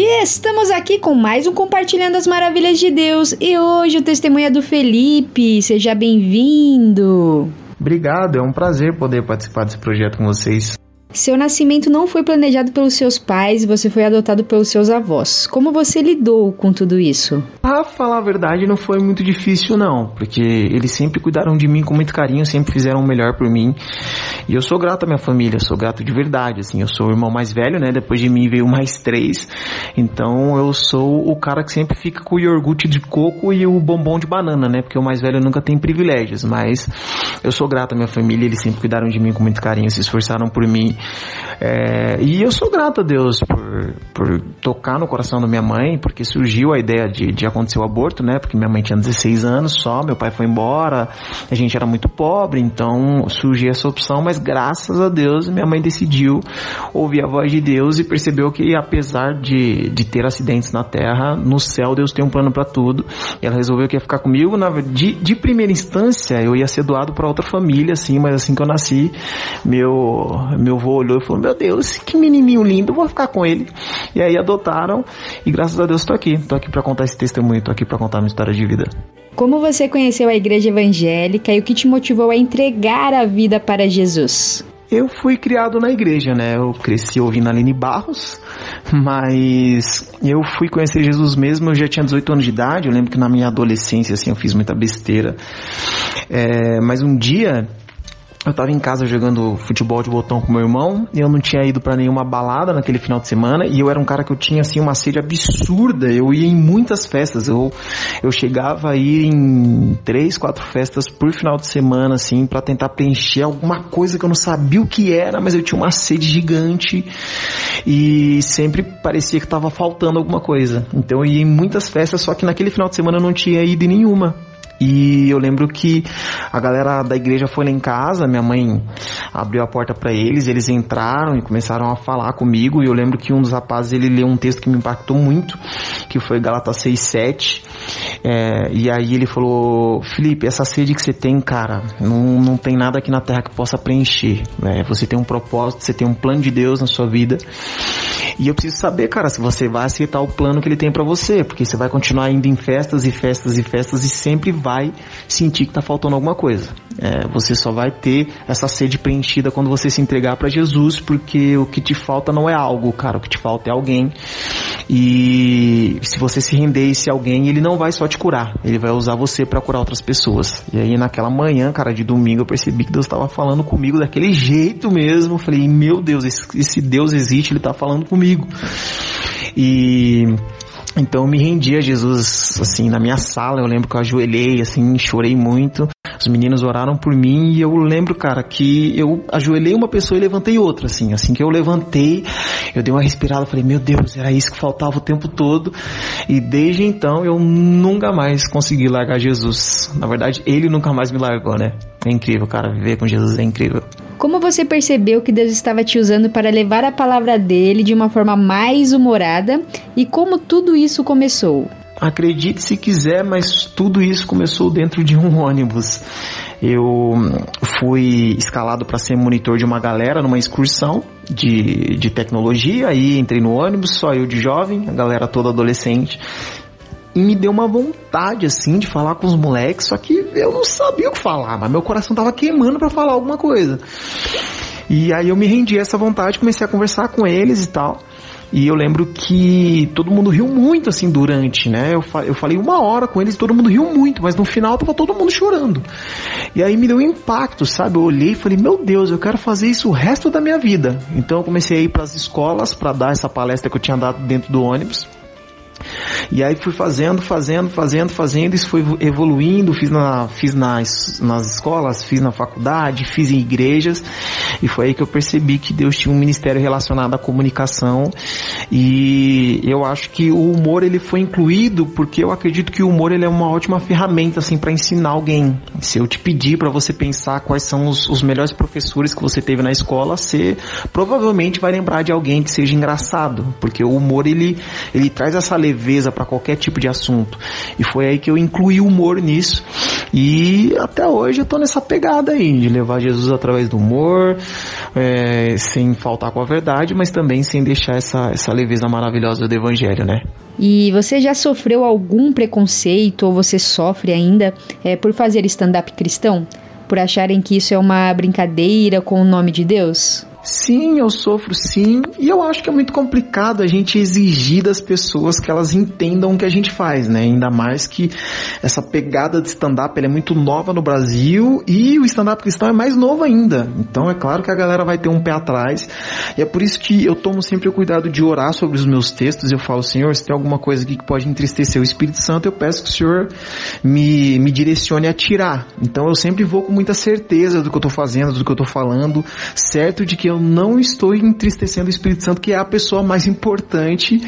E estamos aqui com mais um Compartilhando as Maravilhas de Deus. E hoje o testemunho é do Felipe. Seja bem-vindo. Obrigado, é um prazer poder participar desse projeto com vocês. Seu nascimento não foi planejado pelos seus pais, você foi adotado pelos seus avós. Como você lidou com tudo isso? Pra falar a verdade, não foi muito difícil não, porque eles sempre cuidaram de mim com muito carinho, sempre fizeram o melhor por mim. E eu sou grato à minha família, sou grato de verdade, assim, eu sou o irmão mais velho, né? Depois de mim veio mais três. Então eu sou o cara que sempre fica com o iogurte de coco e o bombom de banana, né? Porque o mais velho nunca tem privilégios, mas eu sou grato à minha família, eles sempre cuidaram de mim com muito carinho, se esforçaram por mim. É, e eu sou grato a Deus por, por tocar no coração da minha mãe, porque surgiu a ideia de, de acontecer o aborto, né? Porque minha mãe tinha 16 anos só, meu pai foi embora, a gente era muito pobre, então surgiu essa opção, mas graças a Deus minha mãe decidiu ouvir a voz de Deus e percebeu que apesar de, de ter acidentes na terra, no céu Deus tem um plano para tudo. E ela resolveu que ia ficar comigo. Na, de, de primeira instância, eu ia ser doado para outra família, assim, mas assim que eu nasci, meu, meu avô olhou e falou: Meu Deus, que menininho lindo, vou ficar com ele. E aí adotaram, e graças a Deus estou aqui. Estou aqui para contar esse testemunho, estou aqui para contar minha história de vida. Como você conheceu a igreja evangélica e o que te motivou a entregar a vida para Jesus? Eu fui criado na igreja, né? Eu cresci ouvindo Aline Barros, mas eu fui conhecer Jesus mesmo, eu já tinha 18 anos de idade, eu lembro que na minha adolescência, assim, eu fiz muita besteira. É, mas um dia, eu tava em casa jogando futebol de botão com meu irmão, e eu não tinha ido para nenhuma balada naquele final de semana, e eu era um cara que eu tinha assim uma sede absurda. Eu ia em muitas festas, eu eu chegava a ir em três, quatro festas por final de semana assim para tentar preencher alguma coisa que eu não sabia o que era, mas eu tinha uma sede gigante e sempre parecia que tava faltando alguma coisa. Então eu ia em muitas festas, só que naquele final de semana eu não tinha ido em nenhuma. E eu lembro que a galera da igreja foi lá em casa, minha mãe abriu a porta para eles, eles entraram e começaram a falar comigo. E eu lembro que um dos rapazes ele leu um texto que me impactou muito, que foi Galatas 6:7. É, e aí ele falou: Felipe, essa sede que você tem, cara, não, não tem nada aqui na terra que possa preencher. Né? Você tem um propósito, você tem um plano de Deus na sua vida. E eu preciso saber, cara, se você vai aceitar o plano que ele tem para você, porque você vai continuar indo em festas e festas e festas e sempre vai sentir que tá faltando alguma coisa. É, você só vai ter essa sede preenchida quando você se entregar para Jesus, porque o que te falta não é algo, cara, o que te falta é alguém. E se você se render esse alguém, ele não vai só te curar, ele vai usar você para curar outras pessoas. E aí naquela manhã, cara, de domingo, eu percebi que Deus estava falando comigo daquele jeito mesmo. Eu falei, meu Deus, esse, esse Deus existe, ele tá falando comigo. E então eu me rendi a Jesus, assim, na minha sala, eu lembro que eu ajoelhei, assim, chorei muito. Os meninos oraram por mim e eu lembro, cara, que eu ajoelhei uma pessoa e levantei outra, assim. Assim que eu levantei, eu dei uma respirada, falei, meu Deus, era isso que faltava o tempo todo. E desde então eu nunca mais consegui largar Jesus. Na verdade, ele nunca mais me largou, né? É incrível, cara, viver com Jesus é incrível. Como você percebeu que Deus estava te usando para levar a palavra dele de uma forma mais humorada e como tudo isso começou? Acredite se quiser, mas tudo isso começou dentro de um ônibus. Eu fui escalado para ser monitor de uma galera numa excursão de, de tecnologia. Aí entrei no ônibus, só eu de jovem, a galera toda adolescente. Me deu uma vontade, assim, de falar com os moleques, só que eu não sabia o que falar, mas meu coração tava queimando para falar alguma coisa. E aí eu me rendi a essa vontade, comecei a conversar com eles e tal. E eu lembro que todo mundo riu muito assim durante, né? Eu, fa eu falei uma hora com eles e todo mundo riu muito, mas no final tava todo mundo chorando. E aí me deu um impacto, sabe? Eu olhei e falei, meu Deus, eu quero fazer isso o resto da minha vida. Então eu comecei a ir para as escolas para dar essa palestra que eu tinha dado dentro do ônibus. E aí fui fazendo, fazendo, fazendo, fazendo, isso foi evoluindo, fiz, na, fiz nas, nas escolas, fiz na faculdade, fiz em igrejas, e foi aí que eu percebi que Deus tinha um ministério relacionado à comunicação, e eu acho que o humor ele foi incluído porque eu acredito que o humor ele é uma ótima ferramenta assim para ensinar alguém. Se eu te pedir para você pensar quais são os, os melhores professores que você teve na escola, você provavelmente vai lembrar de alguém que seja engraçado, porque o humor ele, ele traz essa leveza para qualquer tipo de assunto. E foi aí que eu incluí o humor nisso. E até hoje eu tô nessa pegada aí, de levar Jesus através do humor, é, sem faltar com a verdade, mas também sem deixar essa, essa leveza maravilhosa do Evangelho, né? E você já sofreu algum preconceito ou você sofre ainda é, por fazer stand-up cristão? Por acharem que isso é uma brincadeira com o nome de Deus? Sim, eu sofro sim, e eu acho que é muito complicado a gente exigir das pessoas que elas entendam o que a gente faz, né? Ainda mais que essa pegada de stand-up é muito nova no Brasil e o stand-up cristão é mais novo ainda. Então é claro que a galera vai ter um pé atrás, e é por isso que eu tomo sempre o cuidado de orar sobre os meus textos. Eu falo, Senhor, se tem alguma coisa aqui que pode entristecer o Espírito Santo, eu peço que o Senhor me, me direcione a tirar. Então eu sempre vou com muita certeza do que eu tô fazendo, do que eu tô falando, certo de que eu não estou entristecendo o Espírito Santo, que é a pessoa mais importante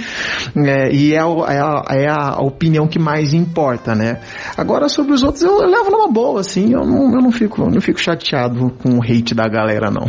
é, e é a, é, a, opinião que mais importa, né? Agora sobre os outros eu, eu levo numa boa, assim, eu não, eu não fico, eu não fico chateado com o hate da galera, não.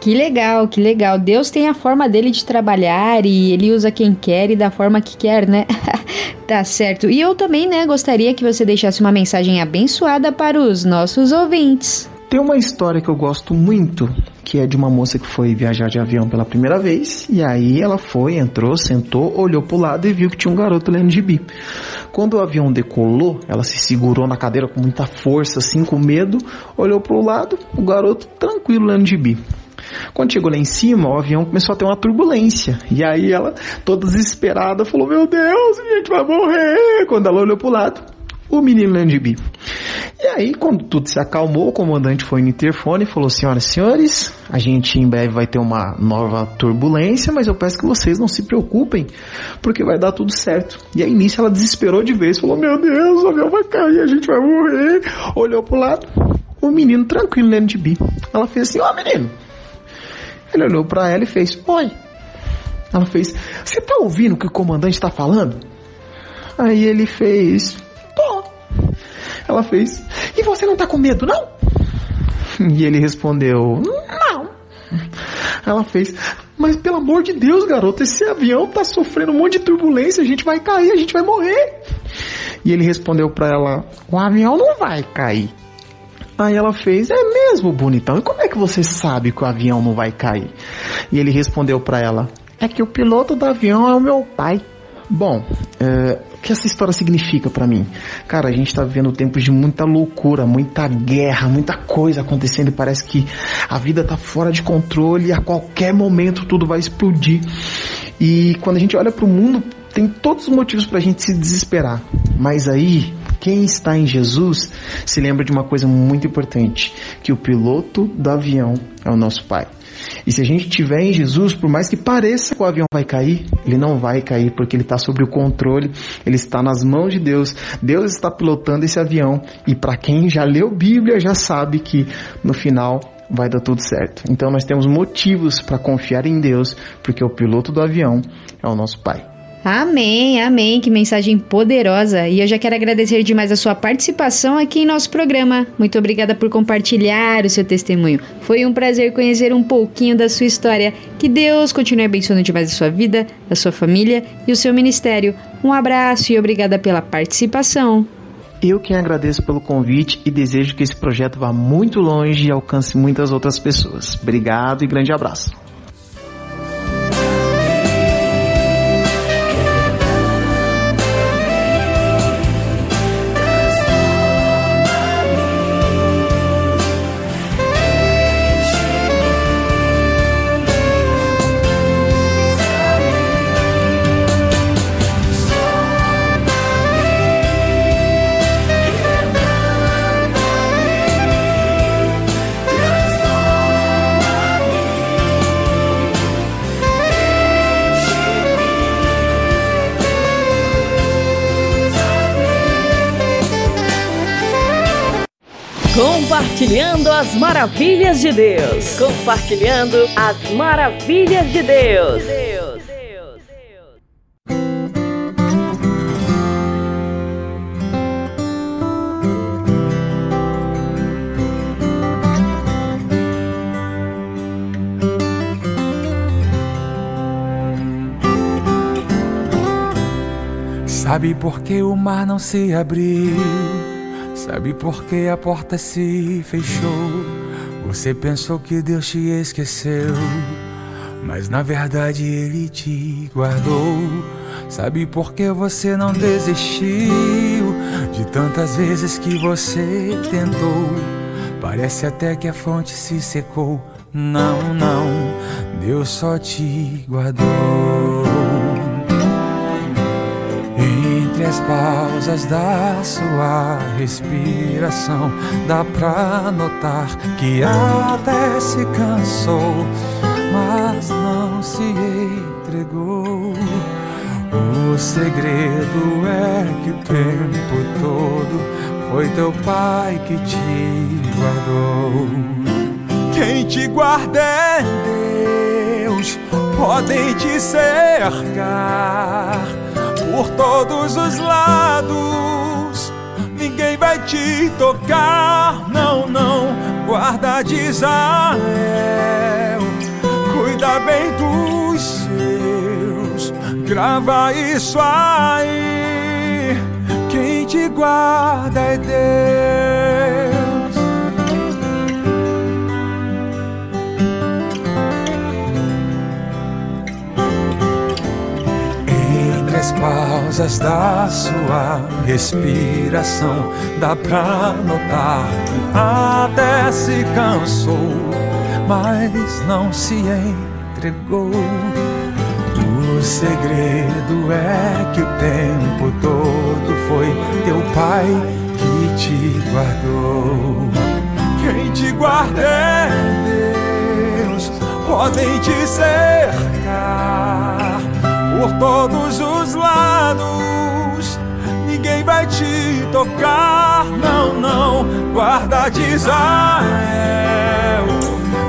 Que legal, que legal. Deus tem a forma dele de trabalhar e ele usa quem quer e da forma que quer, né? tá certo. E eu também, né, gostaria que você deixasse uma mensagem abençoada para os nossos ouvintes. Tem uma história que eu gosto muito, que é de uma moça que foi viajar de avião pela primeira vez, e aí ela foi, entrou, sentou, olhou pro lado e viu que tinha um garoto lendo gibi. Quando o avião decolou, ela se segurou na cadeira com muita força, assim, com medo, olhou pro lado, o garoto tranquilo lendo gibi. Quando chegou lá em cima, o avião começou a ter uma turbulência. E aí ela, toda desesperada, falou: Meu Deus, a gente vai morrer. Quando ela olhou pro lado, o menino lendo gibi. E aí, quando tudo se acalmou, o comandante foi no interfone e falou: Senhoras e senhores, a gente em breve vai ter uma nova turbulência, mas eu peço que vocês não se preocupem, porque vai dar tudo certo. E aí, nisso, ela desesperou de vez, falou: Meu Deus, o avião vai cair, a gente vai morrer. Olhou pro lado, o menino tranquilo lendo de bi. Ela fez assim: Ó, oh, menino. Ele olhou para ela e fez: Oi. Ela fez: Você tá ouvindo o que o comandante está falando? Aí ele fez. Ela fez: E você não tá com medo, não? E ele respondeu: Não. Ela fez: Mas pelo amor de Deus, garoto, esse avião tá sofrendo um monte de turbulência, a gente vai cair, a gente vai morrer. E ele respondeu para ela: O avião não vai cair. Aí ela fez: É mesmo, bonitão. E como é que você sabe que o avião não vai cair? E ele respondeu para ela: É que o piloto do avião é o meu pai. Bom, é, que essa história significa para mim? Cara, a gente tá vivendo tempos de muita loucura, muita guerra, muita coisa acontecendo e parece que a vida tá fora de controle e a qualquer momento tudo vai explodir. E quando a gente olha para o mundo, tem todos os motivos para a gente se desesperar. Mas aí, quem está em Jesus se lembra de uma coisa muito importante: que o piloto do avião é o nosso Pai. E se a gente tiver em Jesus, por mais que pareça que o avião vai cair, ele não vai cair porque ele está sob o controle, ele está nas mãos de Deus. Deus está pilotando esse avião e para quem já leu Bíblia já sabe que no final vai dar tudo certo. Então nós temos motivos para confiar em Deus, porque o piloto do avião é o nosso Pai. Amém, amém, que mensagem poderosa. E eu já quero agradecer demais a sua participação aqui em nosso programa. Muito obrigada por compartilhar o seu testemunho. Foi um prazer conhecer um pouquinho da sua história. Que Deus continue abençoando demais a sua vida, a sua família e o seu ministério. Um abraço e obrigada pela participação. Eu quem agradeço pelo convite e desejo que esse projeto vá muito longe e alcance muitas outras pessoas. Obrigado e grande abraço. Compartilhando as maravilhas de Deus. Compartilhando as maravilhas de Deus. Sabe por que o mar não se abriu? Sabe por que a porta se fechou? Você pensou que Deus te esqueceu, mas na verdade Ele te guardou. Sabe por que você não desistiu de tantas vezes que você tentou? Parece até que a fonte se secou, Não, não, Deus só te guardou. As pausas da sua respiração, dá pra notar que até se cansou, mas não se entregou. O segredo é que o tempo todo foi teu pai que te guardou. Quem te guarda é Deus, podem te cercar por todos os lados. Ninguém vai te tocar, não, não. Guarda de Israel, cuida bem dos seus, grava isso aí. Quem te guarda é Deus. As pausas da sua respiração, dá pra notar que até se cansou, mas não se entregou. O segredo é que o tempo todo foi teu pai que te guardou. Quem te guarda é Deus, podem te cercar por todos os lados. Ninguém vai te tocar, não, não. Guarda de Israel,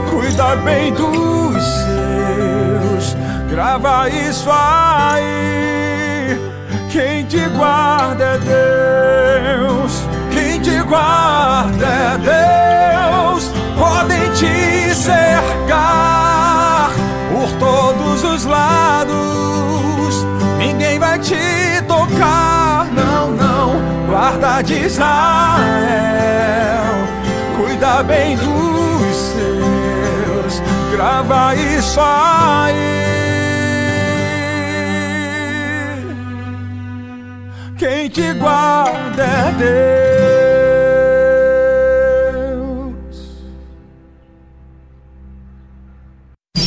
cuida bem dos seus, grava isso aí. Quem te guarda é Deus, quem te guarda é Deus. Podem te cercar por todos os lados. Vai te tocar, não, não. Guarda de Israel, cuida bem dos seus, grava isso aí. Quem te guarda é Deus.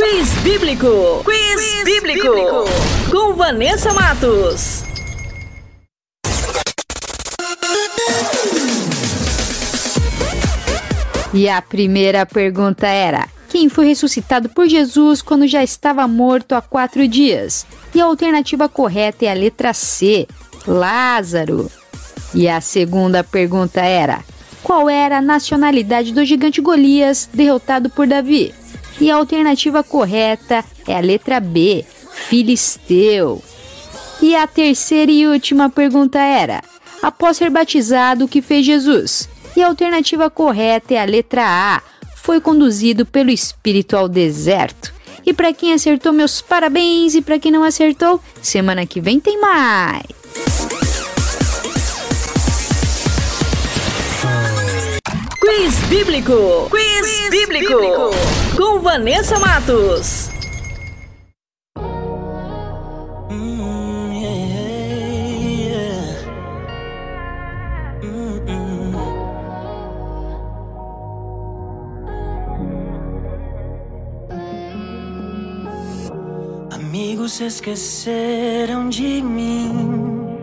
Quiz Bíblico. Quiz, bíblico. Com Vanessa Matos. E a primeira pergunta era: quem foi ressuscitado por Jesus quando já estava morto há quatro dias? E a alternativa correta é a letra C: Lázaro. E a segunda pergunta era: qual era a nacionalidade do gigante Golias derrotado por Davi? E a alternativa correta é a letra B: Filisteu. E a terceira e última pergunta era: após ser batizado, o que fez Jesus? E a alternativa correta é a letra A: foi conduzido pelo Espírito ao deserto. E para quem acertou, meus parabéns, e para quem não acertou, semana que vem tem mais. Quiz Bíblico. Quiz, bíblico. Com Vanessa Matos. Amigos se esqueceram de mim.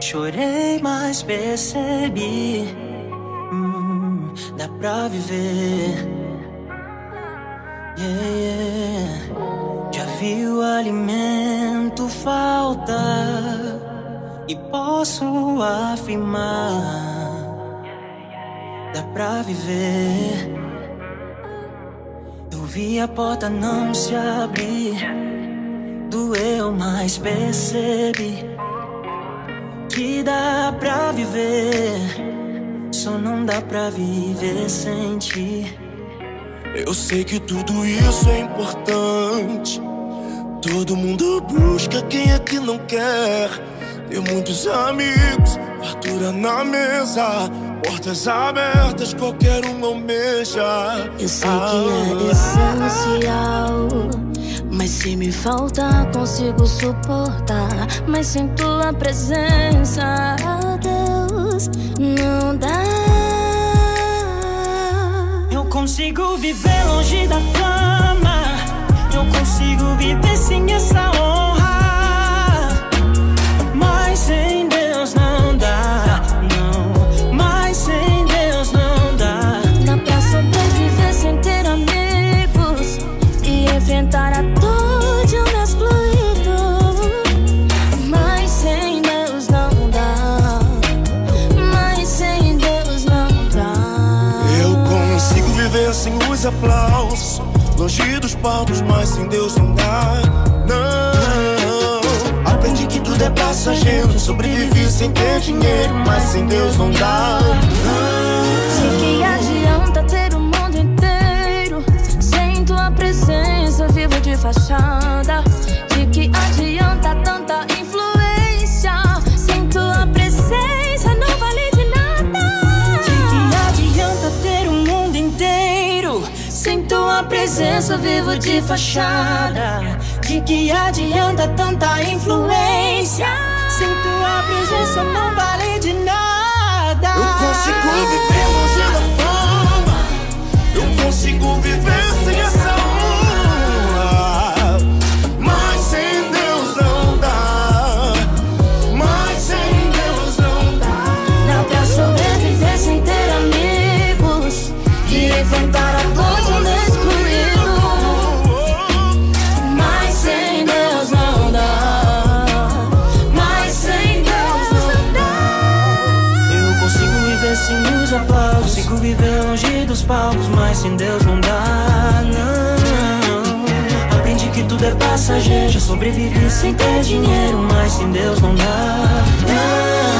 Chorei, mas percebi. Pra viver. Yeah, yeah. Já vi o alimento falta. E posso afirmar. Dá pra viver. Eu vi a porta não se abrir. Doeu, mas percebi que dá pra viver. Só não dá pra viver sem ti. Eu sei que tudo isso é importante. Todo mundo busca quem é que não quer. Ter muitos amigos, fartura na mesa. Portas abertas, qualquer um almeja. Eu sei que é essencial. Mas se me falta, consigo suportar. Mas sem tua presença, Não dá. Eu consigo viver longe da fama. Eu consigo viver sem essa honra. Mas sem Deus não dá. Não. Mas sem Deus não dá. Dá pra sobreviver sem ter amigos e enfrentar a aplausos. Longe dos palcos, mas sem Deus não dá. Não. Aprendi que tudo é passageiro. Sobrevivi sem ter dinheiro, mas sem Deus não dá. De que adianta ter o mundo inteiro sem tua presença, vivo de fachada? Sem tua presença, vivo de fachada. De que adianta tanta influência Sem tua presença não vale de nada Eu consigo viver longe da fama. Eu consigo viver passageiro. Já sobrevivi sem ter dinheiro Mas sem Deus não dá, não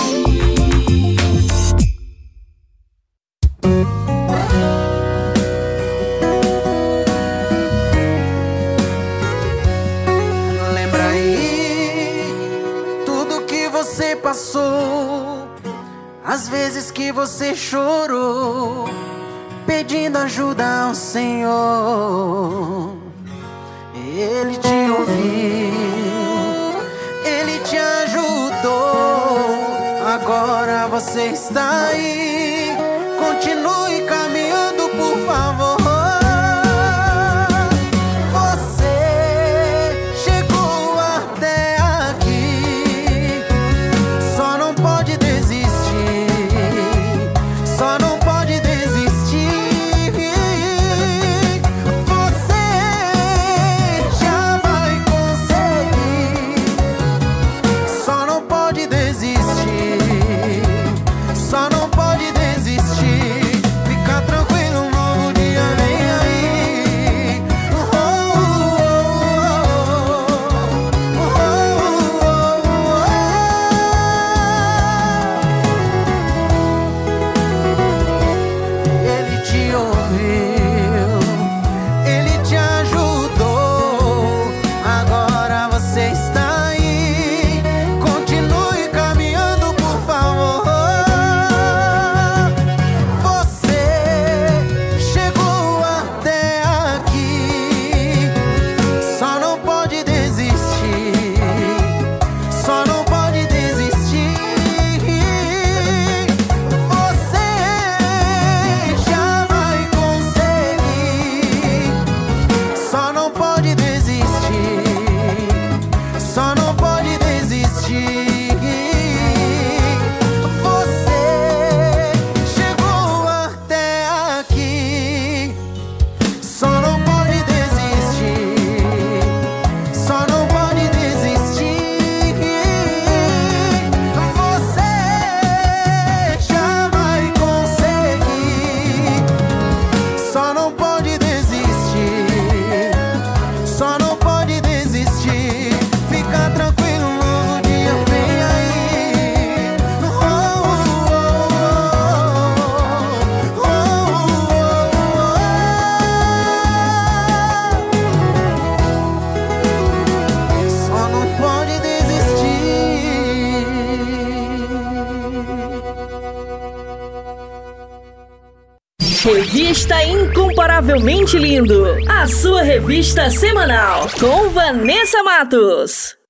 passou, as vezes que você chorou, pedindo ajuda ao Senhor. Ele te ouviu, ele te ajudou. Agora você está aí. Continue Incomparavelmente Lindo, a sua revista semanal, com Vanessa Matos.